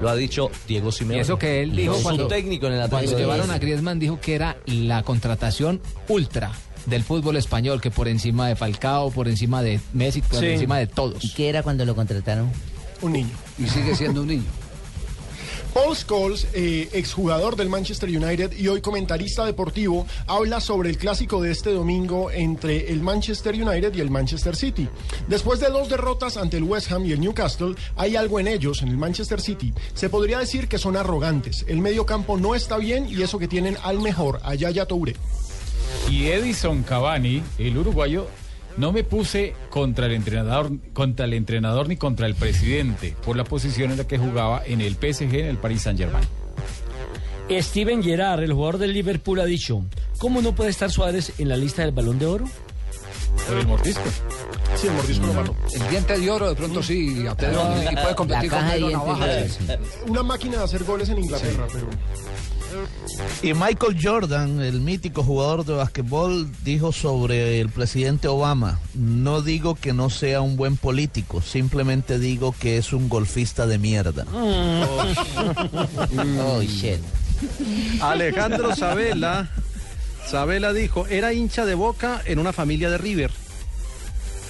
Lo ha dicho Diego Simeone. Y eso que él dijo Su cuando, técnico en el cuando Atlético de llevaron a Griezmann dijo que era la contratación ultra del fútbol español, que por encima de Falcao, por encima de Messi, por Sí. encima de ¿Y todos. qué era cuando lo contrataron? Un niño. Y sigue siendo un niño. Paul Scholes, eh, exjugador del Manchester United y hoy comentarista deportivo, habla sobre el clásico de este domingo entre el Manchester United y el Manchester City. Después de dos derrotas ante el West Ham y el Newcastle, hay algo en ellos, en el Manchester City. Se podría decir que son arrogantes. El medio campo no está bien y eso que tienen al mejor, a Yaya Touré. Y Edison Cavani, el uruguayo, no me puse contra el entrenador, contra el entrenador ni contra el presidente por la posición en la que jugaba en el PSG, en el Paris Saint Germain. Steven Gerrard, el jugador del Liverpool, ha dicho, ¿cómo no puede estar Suárez en la lista del Balón de Oro? Por el mordisco. Sí, el mordisco lo mató. El diente de oro de pronto sí, a Pedro, y puede competir La con Pedro Navaja. Una máquina de hacer goles en Inglaterra, pero... Y Michael Jordan, el mítico jugador de basquetbol, dijo sobre el presidente Obama, no digo que no sea un buen político, simplemente digo que es un golfista de mierda. Oh, shit. Alejandro Sabela, Sabela dijo, era hincha de Boca en una familia de River.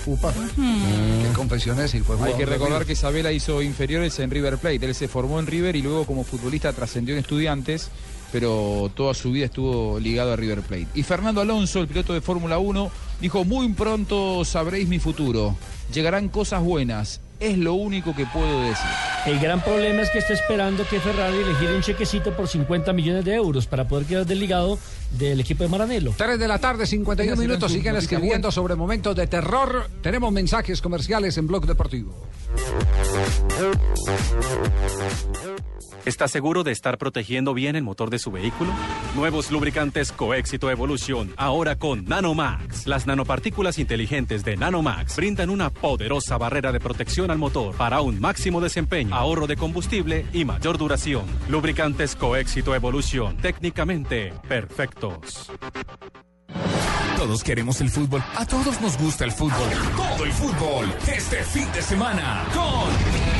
Upa. Qué confesiones y fue Hay que recordar que Isabela hizo inferiores en River Plate. Él se formó en River y luego como futbolista trascendió en estudiantes, pero toda su vida estuvo ligado a River Plate. Y Fernando Alonso, el piloto de Fórmula 1, dijo, muy pronto sabréis mi futuro. Llegarán cosas buenas. Es lo único que puedo decir. El gran problema es que está esperando que Ferrari le gire un chequecito por 50 millones de euros para poder quedar desligado del equipo de Maranello. 3 de la tarde, 51 Oiga, minutos. Siguen escribiendo sobre momentos de terror. Tenemos mensajes comerciales en Blog Deportivo. ¿Está seguro de estar protegiendo bien el motor de su vehículo? Nuevos lubricantes Coéxito Evolución, ahora con Nanomax. Las nanopartículas inteligentes de Nanomax brindan una poderosa barrera de protección al motor para un máximo desempeño, ahorro de combustible y mayor duración. Lubricantes Coéxito Evolución, técnicamente perfectos. Todos queremos el fútbol. A todos nos gusta el fútbol. Todo el fútbol. Este fin de semana con.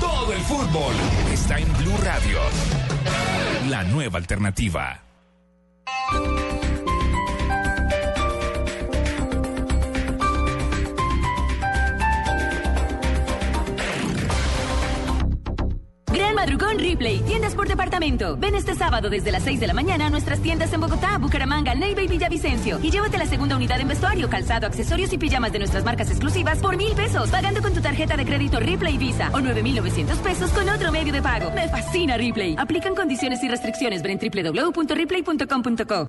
Todo el fútbol está en Blue Radio. La nueva alternativa. Madrugón Ripley. Tiendas 10 por departamento. Ven este sábado desde las 6 de la mañana a nuestras tiendas en Bogotá, Bucaramanga, Neiva y Villavicencio. Y llévate la segunda unidad en vestuario, calzado, accesorios y pijamas de nuestras marcas exclusivas por mil pesos, pagando con tu tarjeta de crédito Ripley Visa o 9,900 pesos con otro medio de pago. Me fascina Ripley. Aplican condiciones y restricciones. Ven en www.ripley.com.co.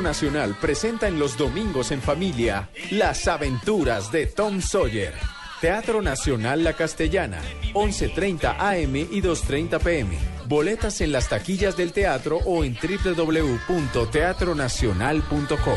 Nacional presenta en los domingos en familia Las aventuras de Tom Sawyer. Teatro Nacional La Castellana, 11.30 AM y 2.30 PM. Boletas en las taquillas del teatro o en www.teatronacional.co.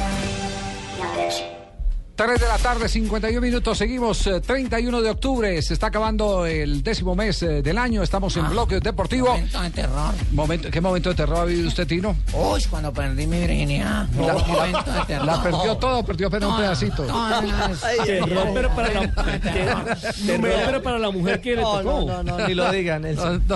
3 de la tarde, 51 minutos. Seguimos, eh, 31 de octubre. Se está acabando el décimo mes eh, del año. Estamos en bloque deportivo. Momento de terror. Momento- ¿Qué momento de terror ha vivido usted, Tino? Uy, cuando perdí mi virginidad. La, Momento de terror. la perdió todo, perdió apenas un pedacito. Terror, pero para la, terror, pero para la mujer que le tocó.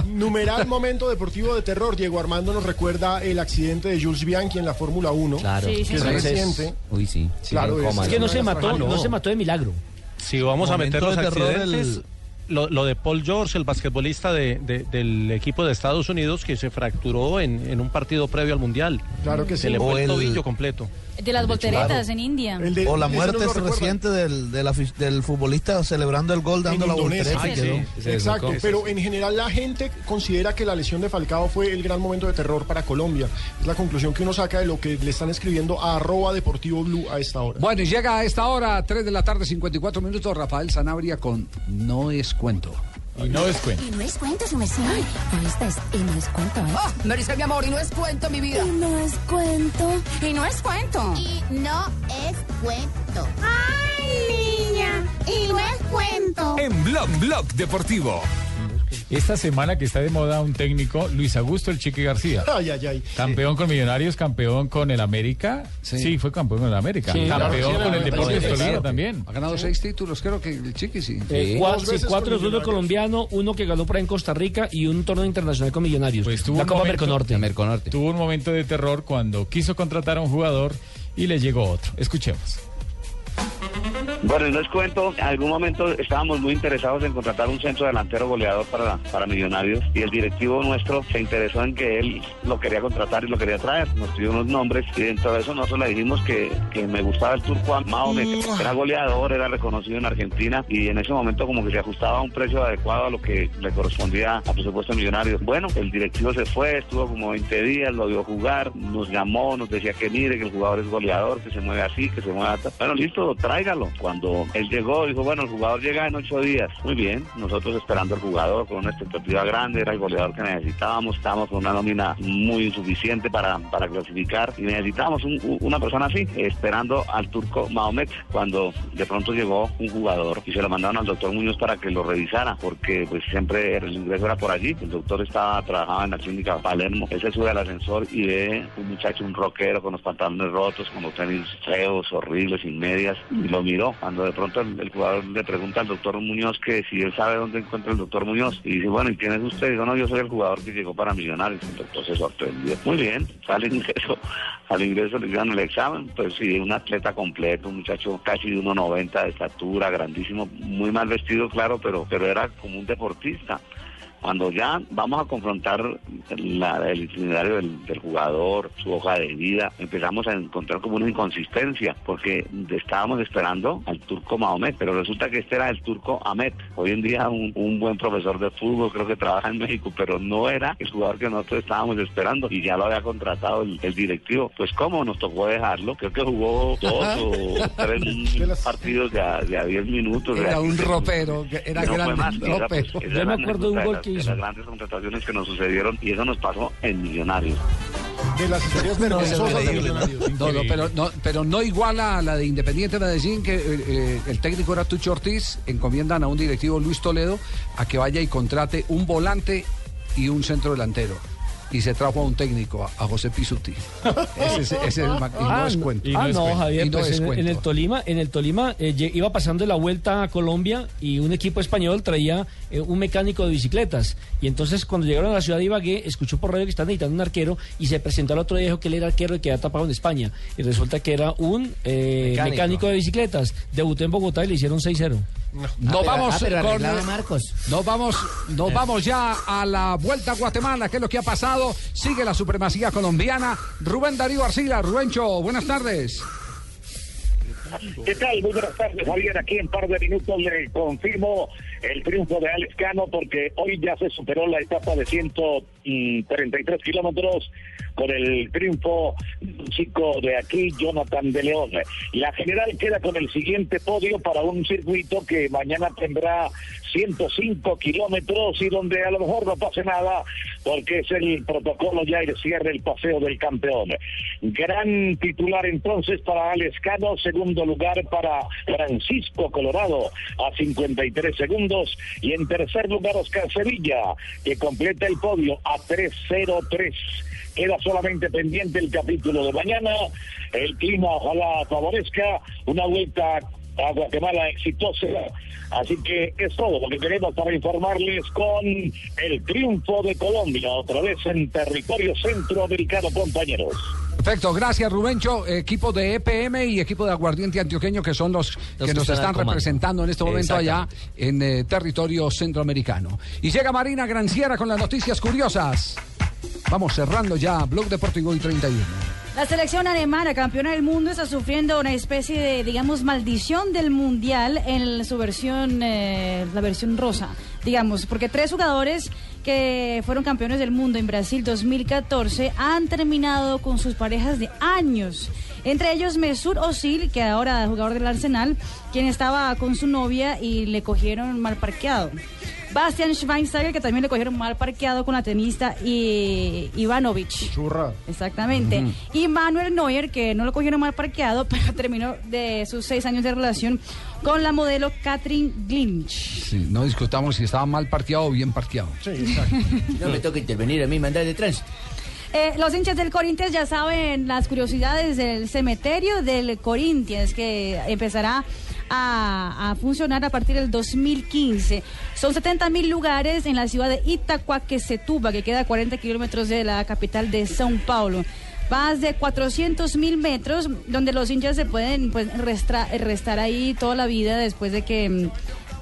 Numeral momento deportivo de terror. Diego Armando nos recuerda el accidente de Jules Bianchi en la Fórmula 1. Claro. Que es reciente. Uy, sí. Claro, es- Es que no se mató, Ah, no. no se mató de milagro. Si vamos a meter los accidentes, lo, lo de Paul George, el basquetbolista de- de- del equipo de Estados Unidos, que se fracturó en, en un partido previo al Mundial. Claro que Se sí. le O fue el, el- tobillo completo. De las volteretas en India. o la muerte reciente del, del futbolista celebrando el gol dando En la Indonesia. voltereta. y Sí, quedó. Exacto, pero en general la gente considera que la lesión de Falcao fue el gran momento de terror para Colombia. Es la conclusión que uno saca de lo que le están escribiendo a arroba deportivo blue a esta hora. Bueno, y llega a esta hora, 3 de la tarde, 54 minutos, Rafael Sanabria con No es cuento. Y no es cuento. Y no es cuento, su mesía. Ahí está, es- y no es cuento, ¿eh? me dice mi amor, y no es cuento, mi vida. Y no es cuento. Y no es cuento. Y no es cuento. ¡Ay, niña! Y no es cuento. En Blog Blog Deportivo. Esta semana que está de moda un técnico, Luis Augusto El Chique García. (laughs) Ay, ay, ay. Campeón con Millonarios, campeón con el América. Sí, fue campeón con el América. Sí, claro, campeón sí, con el Deportes sí, Tolima sí. también. Ha ganado seis títulos, creo que el Chiqui sí. Eh, cuatro de fútbol colombiano, uno que ganó por ahí en Costa Rica y un torneo internacional con Millonarios. Pues tuvo la Copa momento- Merconorte. Tuvo un momento de terror cuando quiso contratar a un jugador y le llegó otro. Escuchemos. Bueno, y les cuento, en algún momento estábamos muy interesados en contratar un centro delantero goleador para, para Millonarios y el directivo nuestro se interesó en que él lo quería contratar y lo quería traer. Nos pidió unos nombres y dentro de eso nosotros le dijimos que, que me gustaba el turco Mahome, que era goleador, era reconocido en Argentina y en ese momento como que se ajustaba a un precio adecuado a lo que le correspondía a presupuesto de Millonarios. Bueno, el directivo se fue, estuvo como 20 días, lo vio jugar, nos llamó, nos decía que mire, que el jugador es goleador, que se mueve así, que se mueve así. Bueno, listo, tráigalo. Cuando él llegó, dijo, bueno, el jugador llega en ocho días. Muy bien, nosotros esperando al jugador con una expectativa grande, era el goleador que necesitábamos, estábamos con una nómina muy insuficiente para, para clasificar y necesitábamos un- una persona así, esperando al turco Mahomet, cuando de pronto llegó un jugador y se lo mandaron al doctor Muñoz para que lo revisara, porque pues siempre el ingreso era por allí, el doctor estaba, trabajaba en la clínica Palermo, él se sube al ascensor y ve un muchacho, un rockero con los pantalones rotos, con los tenis feos, horribles, sin medias, y lo miró. Cuando de pronto el, jugador le pregunta al doctor Muñoz que si él sabe dónde encuentra el doctor Muñoz, y dice, bueno, ¿y quién es usted? Y dijo, no, yo soy el jugador que llegó para Millonarios. El doctor se sorprendió. Muy bien, sale ingreso, al ingreso le hicieron el examen, pues sí, un atleta completo, un muchacho casi de 1,90 de estatura, grandísimo, muy mal vestido, claro, pero, pero era como un deportista. Cuando ya vamos a confrontar la- el itinerario del, del jugador, su hoja de vida, empezamos a encontrar como una inconsistencia, porque estábamos esperando al turco Mahomet, pero resulta que este era el turco Ahmed. Hoy en día un, un buen profesor de fútbol, creo que trabaja en México, pero no era el jugador que nosotros estábamos esperando y ya lo había contratado el, el directivo. Pues cómo nos tocó dejarlo, creo que jugó dos o tres (laughs) (laughs) partidos de a, de a 10 minutos. Era de- un (laughs) ropero, que era no fue grande, más, y esa, pues, ropero. esa es la anécdota de las- de las grandes contrataciones que nos sucedieron y eso nos pasó en Millonarios. de las historias vergonzosas de Millonarios. No, no, pero, no, pero no iguala a la de Independiente Medellín, que eh, eh, el técnico era Tucho Ortiz, encomiendan a un directivo Luis Toledo a que vaya y contrate un volante y un centro delantero. Y se trajo a un técnico, a, José Pisuti. Ese, es- ese es el y no Ah, es cuento. ah, no, Javier, no pues es en, cuento. en el Tolima, en el Tolima eh, iba pasando la vuelta a Colombia y un equipo español traía eh, un mecánico de bicicletas. Y entonces cuando llegaron a la ciudad de Ibagué, escuchó por radio que están necesitando un arquero y se presentó al otro día y dijo que él era arquero y que había tapado en España. Y resulta que era un eh, Mecánico. mecánico. de bicicletas. Debutó en Bogotá y le hicieron 6-0. Nos vamos ah, con Marcos. Nos vamos, nos vamos ya a la vuelta a Guatemala, que es lo que ha pasado. Sigue la supremacía colombiana. Rubén Darío Arcila, Rubencho, buenas tardes. ¿Qué tal? Muy buenas tardes, Javier. Aquí en par de minutos le confirmo el triunfo de Alex Cano porque hoy ya se superó la etapa de 133 kilómetros con el triunfo chico de aquí, Jonathan de León. La general queda con el siguiente podio para un circuito que mañana tendrá 105 kilómetros y donde a lo mejor no pase nada porque es el protocolo ya y cierre el paseo del campeón. Gran titular entonces para Alex Cano, segundo lugar para Francisco Colorado a 53 segundos y en tercer lugar Oscar Sevilla que completa el podio a 303. Queda solamente pendiente el capítulo de mañana. El clima ojalá favorezca una vuelta a Guatemala exitosa. Así que es todo lo que queremos para informarles con el triunfo de Colombia, otra vez en territorio centroamericano, compañeros. Perfecto, gracias Rubencho, equipo de EPM y equipo de Aguardiente Antioqueño que son los, que que nos están representando en este momento allá en eh, territorio centroamericano. Y llega Marina Granciera con las noticias curiosas. Vamos cerrando ya Blog Deportivo y 31. La selección alemana, campeona del mundo, está sufriendo una especie de, digamos, maldición del mundial en su versión, eh, la versión rosa, digamos, porque tres jugadores que fueron campeones del mundo en Brasil 2014 han terminado con sus parejas de años. Entre ellos Mesut Özil, que ahora es jugador del Arsenal, quien estaba con su novia y le cogieron mal parqueado. Bastian Schweinsteiger, que también le cogieron mal parqueado con la tenista y Ivanovic. Churra. Exactamente. Y Manuel Neuer, que no lo cogieron mal parqueado, (laughs) pero terminó de sus seis años de relación con la modelo Katrin Glinch. Sí, no discutamos si estaba mal parqueado o bien parqueado. Sí, exacto. (laughs) No me toca intervenir a mí, mandar de trans. Eh, los hinchas del Corinthians ya saben las curiosidades del cementerio del Corinthians, que empezará a, a funcionar a partir del 2015. Son 70 mil lugares en la ciudad de Itaquaquecetuba, que queda a 40 kilómetros de la capital de São Paulo. Más de 400 mil metros donde los hinchas se pueden pues, restar ahí toda la vida después de que, mm,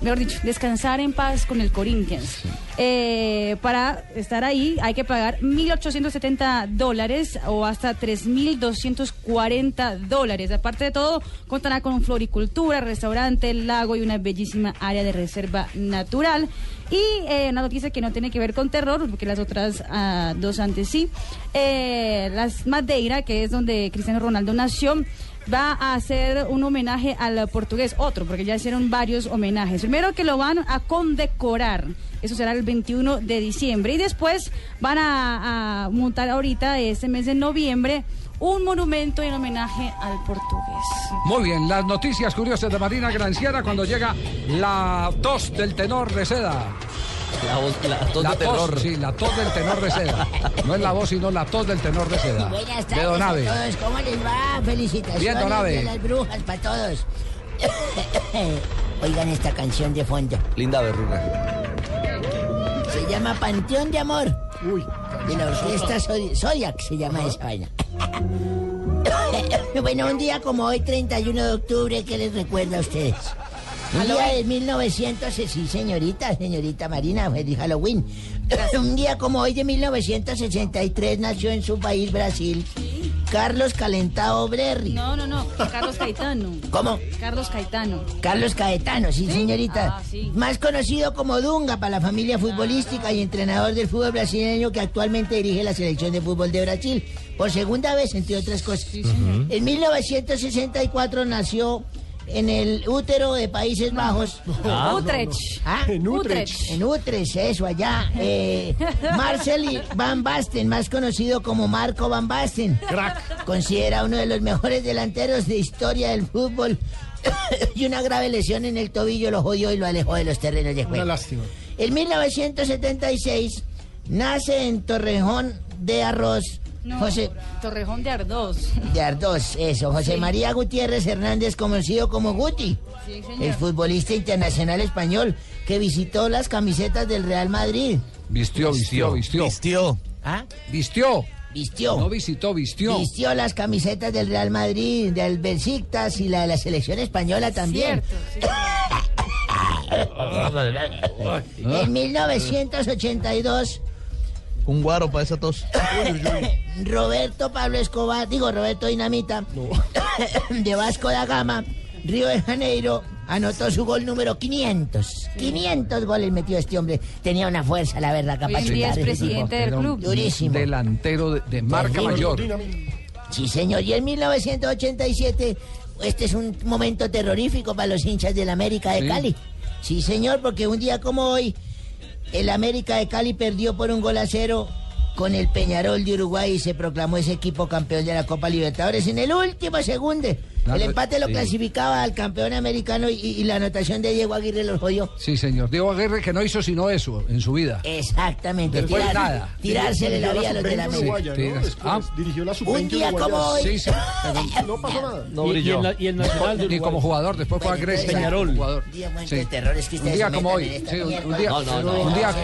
mejor dicho, descansar en paz con el Corinthians. Eh, para estar ahí hay que pagar 1.870 dólares o hasta 3.240 dólares. Aparte de todo, contará con floricultura, restaurante, lago y una bellísima área de reserva natural. Y eh, una noticia que no tiene que ver con terror, porque las otras ah, dos antes sí. Eh, las Madeira, que es donde Cristiano Ronaldo nació, va a hacer un homenaje al portugués, otro, porque ya hicieron varios homenajes. Primero que lo van a condecorar, eso será el 21 de diciembre, y después van a, montar ahorita, este mes de noviembre, un monumento en homenaje al portugués. Muy bien, las noticias curiosas de Marina Granciera cuando llega la tos del tenor Reseda. La, voz- la tos de terror. sí, la tos del tenor Reseda. No es la voz, sino la tos del tenor Reseda. Buenas De tardes Don a todos. ¿Cómo les va? Felicitaciones Bien, don Abe. de las brujas para todos. (coughs) Oigan esta canción de fondo. Linda verruga. Se llama Panteón de Amor. Uy. De la orquesta Zodi- Zodiac se llama esa vaina. (coughs) bueno, un día como hoy, 31 de octubre, ¿qué les recuerda a ustedes? Un día de 1900, sí, señorita, señorita Marina, feliz Halloween. Un día como hoy de 1963 nació en su país, Brasil, Carlos Calentado Brerri. No, no, no, Carlos Caetano. ¿Cómo? Carlos Caetano. Carlos Caetano, sí, señorita. Ah, sí. Más conocido como Dunga para la familia futbolística y entrenador del fútbol brasileño que actualmente dirige la selección de fútbol de Brasil. Por segunda vez, entre otras cosas. En 1964 nació en el útero de Países Bajos. Ah. Utrecht. ¿Ah? En Utrecht. En Utrecht, eso, allá. Eh, Marcel Van Basten, más conocido como Marco Van Basten. Crack. Considera uno de los mejores delanteros de historia del fútbol. (coughs) y una grave lesión en el tobillo lo jodió y lo alejó de los terrenos de Una juego. lástima. En 1976 nace en Torrejón de Arroz No, José Torrejón de Ardós. de Ardós, eso, José Sí. María Gutiérrez Hernández, conocido como Guti, Sí, el señor. futbolista internacional español que visitó las camisetas del Real Madrid. Vistió, vistió, vistió. Vistió. ¿Ah? Vistió. Vistió. No visitó, vistió. Vistió las camisetas del Real Madrid, del Besiktas y la de la selección española también. Cierto, sí. (laughs) En 1982, Un guaro para esa tos. (laughs) Roberto Pablo Escobar, digo Roberto Dinamita, (laughs) de Vasco da Gama, Río de Janeiro, anotó su gol número 500. 500 goles metió este hombre. Tenía una fuerza, la verdad, día es presidente del club. Durísimo. Delantero de, de marca Terrible. mayor. Sí, señor. Y en 1987, este es un momento terrorífico para los hinchas del América de Sí. Cali. Sí, señor, porque un día como hoy, el América de Cali perdió por un gol a cero con el Peñarol de Uruguay y se proclamó ese equipo campeón de la Copa Libertadores en el último segundo. El empate lo sí. clasificaba al campeón americano y, y la anotación de Diego Aguirre los jodió. Sí, señor. Diego Aguirre que no hizo sino eso en su vida. Exactamente. Después tirar- nada. Tirársele la vida a los de la sub-20 América. Ah. Dirigió la Un sub-20 día como hoy. Sí, sí. (laughs) No pasó nada. No Y- y, brilló. el, na- y el Nacional de Ni como jugador, después fue a Grecia. Peñarol. Jugador. Un día de terror, es que Un día como hoy. sí, un, un día, un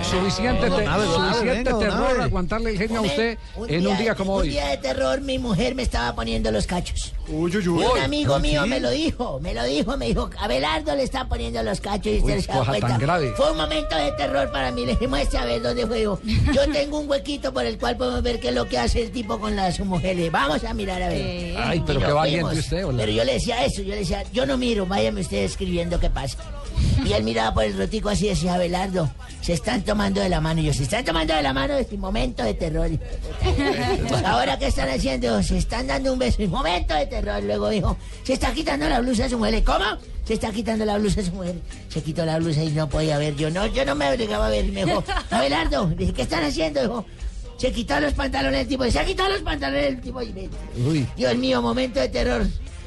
suficiente, suficiente terror aguantarle el genio a usted Un en un día como Un hoy. día de terror, mi mujer me estaba poniendo los cachos. Uy, uy, Y uy. un amigo ¿sí? mío me lo dijo, me lo dijo, me dijo, Abelardo le está poniendo los cachos y Uy, se da cosa cuenta. tan grave. Fue un momento de terror para mí, le dije, muestre a ver dónde juego. Yo (laughs) tengo un huequito por el cual podemos ver qué es lo que hace el tipo con la, su mujer. Le dije, Vamos a mirar a ver. Sí. Ay, pero qué valiente usted, hola. Pero yo le decía eso, yo le decía, yo no miro, váyame usted escribiendo qué pasa. Y él miraba por el rotico así y decía, Abelardo, se están tomando de la mano. Y yo, se están tomando de la mano, es un momento de terror. (laughs) Ahora, ¿qué están haciendo? Se están dando un beso, momento de terror. Luego dijo, se está quitando la blusa de su mujer. ¿Cómo? Se está quitando la blusa de su mujer. Se quitó la blusa y no podía ver. Yo no, yo no me obligaba a ver. Y me dijo, (laughs) Abelardo, dije, ¿qué están haciendo? Dijo, se quitó los pantalones del tipo. Se ha quitado los pantalones del tipo. Y me- Uy. Dios mío, momento de terror.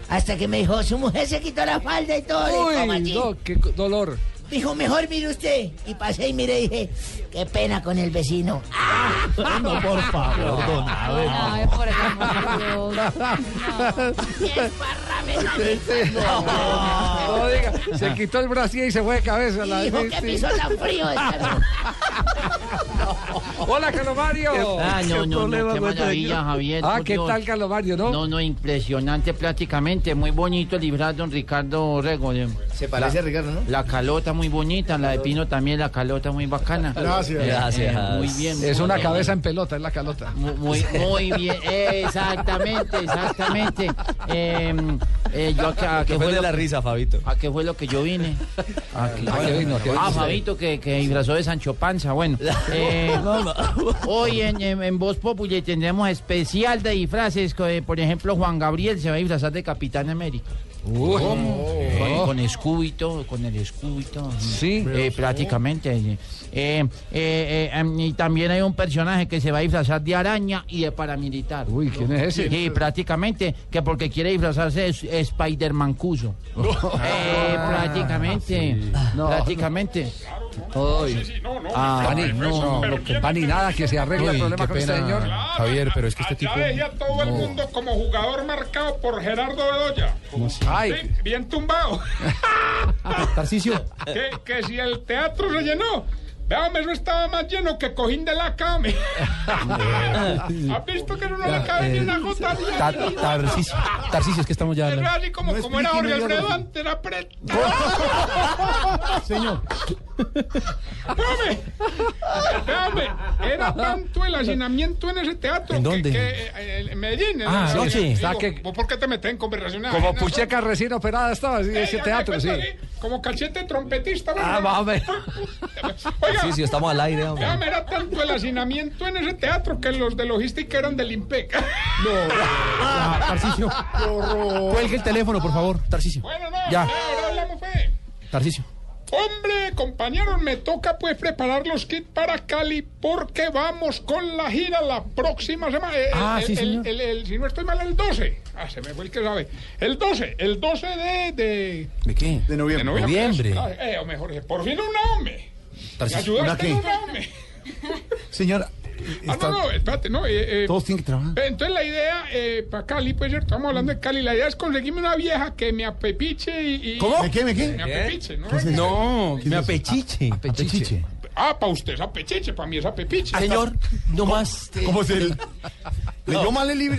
Hasta que me dijo, su mujer se quitó la falda y todo. Le dije, ¿cómo Uy, no, qué dolor. Dijo, mejor mire usted. Y pasé y miré y dije, qué pena con el vecino. (laughs) No, por favor, don Abe. Ay, por el amor de Dios. No, diga, se quitó el brasier y se fue de cabeza. la- Dijo, sí. piso tan frío. (laughs) Hola, Carlos Mario. Ah, no, no, no, qué maravilla, Javier. Ah, ¿qué Dios. tal, Carlos Mario, no? No, no, impresionante prácticamente. Muy bonito el librar don Ricardo Rego. Se parece a Ricardo, ¿no? La calota muy bonita, la de Pino también, la calota muy bacana. Gracias. Gracias. muy bien. Es muy una bien. cabeza en pelota, es la calota. Muy, muy, muy bien, exactamente, exactamente. Eh, eh, yo acá, ¿a qué fue de lo la que- risa, Fabito. ¿A qué fue lo que yo vine? ¿A qué, ¿A qué vino? ¿A qué vino Ah? Fabito, que, que disfrazó de Sancho Panza. Bueno, eh, hoy en, en, en Voz Populi tendremos especial de disfraces. eh, Por ejemplo, Juan Gabriel se va a disfrazar de Capitán América. Uy. Con, con escudo y todo, con el todo. Sí. Eh, prácticamente. Eh, eh, eh, em, y también hay un personaje que se va a disfrazar de araña y de paramilitar. Uy, ¿quién es ese? Sí, prácticamente, que porque quiere disfrazarse de s- Spider-Man Cuso. (laughs) Eh, prácticamente, No, prácticamente. Uy. Ah, Pani, no, lo que Pani, nada, que se arregle el problema qué con este pena, señor. Javier, pero es que este tipo... Ya dejé a todo el mundo como jugador marcado por Gerardo Bedoya. Ay, Sí, bien tumbado. (laughs) Tarcicio, que, que si el teatro se llenó. Veame, eso estaba más lleno que cojín de la came. (laughs) (laughs) ¿Has visto que no le cabe ni una gota de Ta- agua? Tarcicio, Tarcicio, es que estamos ya hablando. así como, como era Jorge Alfredo antes, era pre... (laughs) Señor. Véame, véame, era tanto el hacinamiento en ese teatro ¿En que- dónde? que, eh, en Medellín. en Ah, que- ¿vos ¿Por qué te metes en conversaciones? como? Pucheca recién operada estaba, sí, Eh, ese teatro, sí. Como cachete trompetista. Ah, ¿verdad? va (laughs) a ver. Sí, sí, estamos al aire, hombre. Ya, era tanto el hacinamiento en ese teatro que los de logística eran del IMPEC. Ah, Tarcicio. Cuelgue el teléfono, por favor, Tarcicio. Bueno, no, Ya. ahora hablamos, fe. Tarcicio. Hombre, compañeros, me toca pues preparar los kits para Cali porque vamos con la gira la próxima semana. Eh, Ah, el- sí, el- señor. el- el- si no estoy mal, el 12. Ah, se me fue el que sabe. El 12, el 12 de... ¿De, ¿De qué? de noviembre? Noviembre. Ah, eh, o mejor, por fin un hombre. ¿Me ayudaste ¿una en qué? un hombre? Señora, Ah, no, no, espérate, no. eh, eh, todos tienen que trabajar. entonces la idea, eh, para Cali, pues cierto, estamos hablando de Cali, la idea es conseguirme una vieja que me apepiche y... y- ¿Cómo? ¿Me qué, me qué? Me apepiche, ¿no? No, me apechiche. Apechiche. Ah, para usted es apechiche, para mí es apepiche. Señor, no más. ¿Cómo se le... ¿Leyó mal el libro?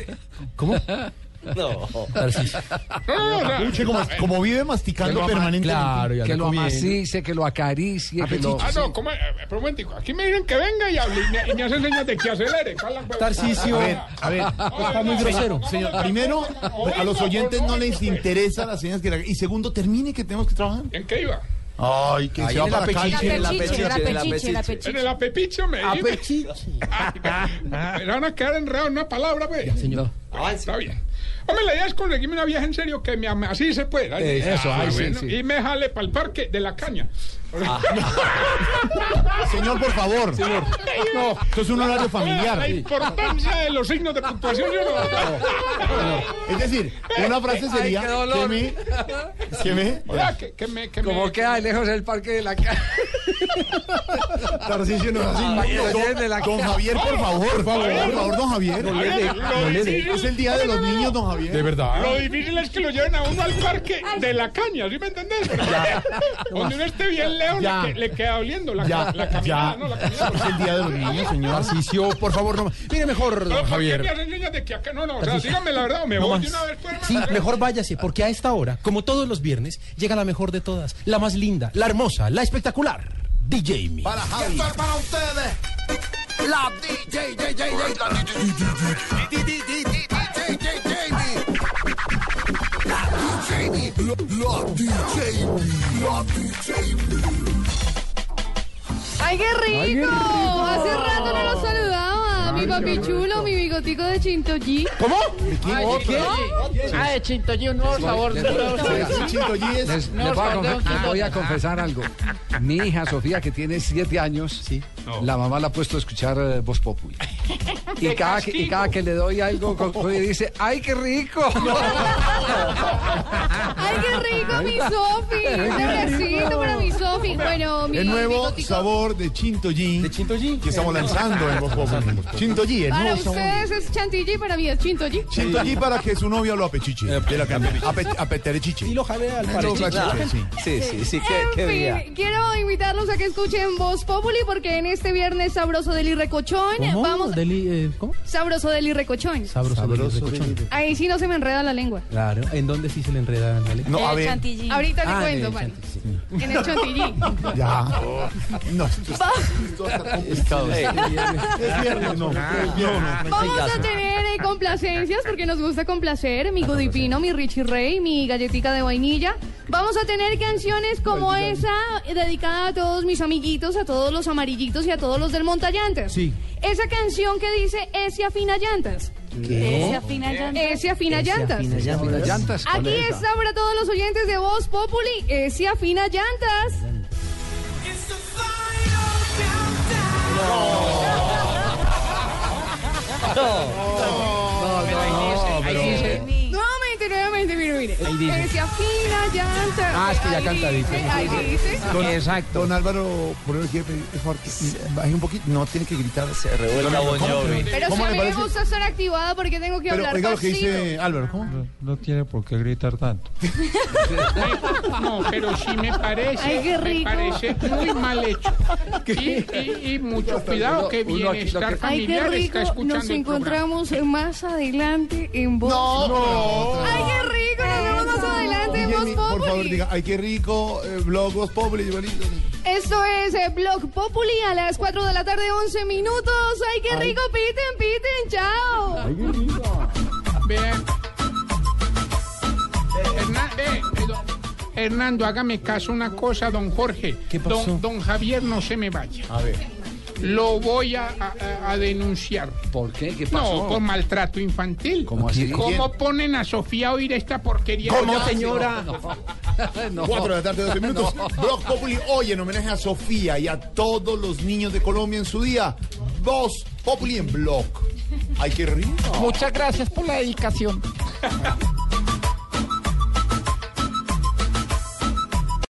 ¿Cómo? No. Como, como vive masticando ama- permanentemente. Claro, que lo amacice, que lo acaricie, que lo... Ah, no, ¿cómo? Eh, pero un momentico, aquí me dicen que venga y hable y me, y me hacen señas de que acelere. ¿Cuál la hueva? Tarcicio. Ah, A ver, a ver. Está muy grosero. Señor, primero, a los oyentes no les interesa las señas que le Y segundo, termine que tenemos que trabajar. ¿En qué iba? Ay, que se va para apechiche, La el pechiche, la apechiche, el pechiche, la apechiche. En pechiche. el apepiche me dice. Apechiche. Me van a quedar enredados en una palabra, pues. Señor. Ah, está bien. Hombre, la idea es conseguirme una vieja en serio que me ame. Así se puede. Eso, ah, sí, bueno, sí. Y me jale para el parque de la caña. Señor, por favor. Señor. No, esto es un horario La familiar. importancia de los signos de puntuación. Es decir, una frase sería Ay, qué dolor. que me... Que me... Oiga, que, que me, que Como me, queda lejos el parque de la casa. Tarcicio no Don- de la. Javier, por favor. Por favor, por favor, don Javier. No le dé, no le dé. Es el día de los niños, don Javier. verdad. Lo difícil es que lo lleven a uno al parque de la caña, ¿sí me entendés? Donde uno esté bien Ya. le queda oliendo la, Ya, la caminada, ya. ¿no? La caminada. Es el día de los niños, señor. Tarcicio, por favor, no. Mire mejor, No, don ¿por qué me Javier. hacen señas de que acá? No, no, o sea, dígame la verdad o me No voy más. de una vez. Pues, Sí, mejor váyase, porque a esta hora, como todos los viernes, llega la mejor de todas, la más linda, la hermosa, la espectacular, DJ Mi. Para Javi. para ustedes, la DJ, DJ, ¡Ay, qué rico! Hace rato no nos saludaba. Mi papi chulo, mi bigotico de Chintoji. ¿Cómo? Ay, ¿Qué? Ah, de Chintoyi, un nuevo sabor. Les, a voy a confesar algo. Mi hija Sofía, que tiene siete años, la mamá la ha puesto a escuchar eh, Voz Populi. (laughs) Y cada, que, y cada que le doy algo, (laughs) co- y dice, ¡ay, qué rico! (laughs) ¡Ay, qué rico, mi Sofi! Un abracito para mi Sofi. Bueno, mi El nuevo bigotico. sabor de Chintoyi. ¿De Chintoyi? Que estamos lanzando en Voz Populi. (laughs) Chintoyi, el Para nuevo sabor. ustedes es chantilly, para mí es Chintoyi. Chintoyi para que su novia lo apechiche. De la apeterechiche. Y lo jalea al sí. Sí, sí, sí, qué, En qué fin, día. quiero invitarlos a que escuchen Voz Populi porque en este viernes sabroso del irrecochón vamos Deli, eh, ¿Cómo? sabroso del irrecochón. Sabroso, Sabroso Ahí sí no se me enreda la lengua. Claro. ¿En dónde sí se le enreda la lengua? No, a ver. Ahorita le Ah, cuento, el chantilly, En el chantilly. (laughs) Ya. No, esto Va- es viernes, no. Vamos a tener eh, complacencias porque nos gusta complacer. Mi Godipino, mi Richie Rey, mi galletica de vainilla. Vamos a tener canciones como esa eh, dedicada a todos mis amiguitos, a todos los amarillitos y a todos los del montallantas. Sí. Esa canción que dice Ese afina llantas. ¿Qué? Ese afina llantas. Ese afina llantas. Las llantas. ¿cuál Aquí es está para todos los oyentes de Voz Populi. Ese afina llantas. Nuevamente, nuevamente, mire, mire. Ahí dice. Ese afina llantas. Ah, es que ya cantadito. dice, Ahí dice. Don, Exacto. Don Álvaro, por eso quiere pedir, por favor, que baje un poquito. No, tiene que gritar. Se revuelca Bon Jovi. Pero si ¿Cómo a mí me gusta estar activada porque tengo que Pero hablar oiga lo que dice Álvaro, ¿cómo? No tiene por qué gritar tanto. No, pero sí me parece, Ay, qué me rico. parece muy mal hecho. (laughs) Y, y- y mucho cuidado que Bienestar Ay, qué Familiar rico. está escuchando Nos el encontramos más adelante en Voz. No, Ay, qué rico. Más adelante en Voz Dígame, por favor, Populi. diga, ay, qué rico, eh, blog Voz Populi. Esto es eh, Blog Populi a las 4 de la tarde, 11 minutos. Ay, qué rico. Piten, piten. Chao. Vean. Hernan- ve, ve, don- Hernando, hágame caso una cosa, don Jorge. ¿Qué pasó? Don, don Javier, no se me vaya. A ver. Lo voy a, a- a denunciar. ¿Por qué? ¿Qué pasó? No, por maltrato infantil. ¿Cómo así? ¿Cómo ponen a Sofía a oír esta porquería? ¿Cómo, (laughs) No, señora? No. Cuatro de la tarde, 12 (laughs) minutos. No. Blog Populi hoy en homenaje a Sofía y a todos los niños de Colombia en su día. Voz Populi en Blog. Ay, qué rico. Muchas gracias por la dedicación. (laughs)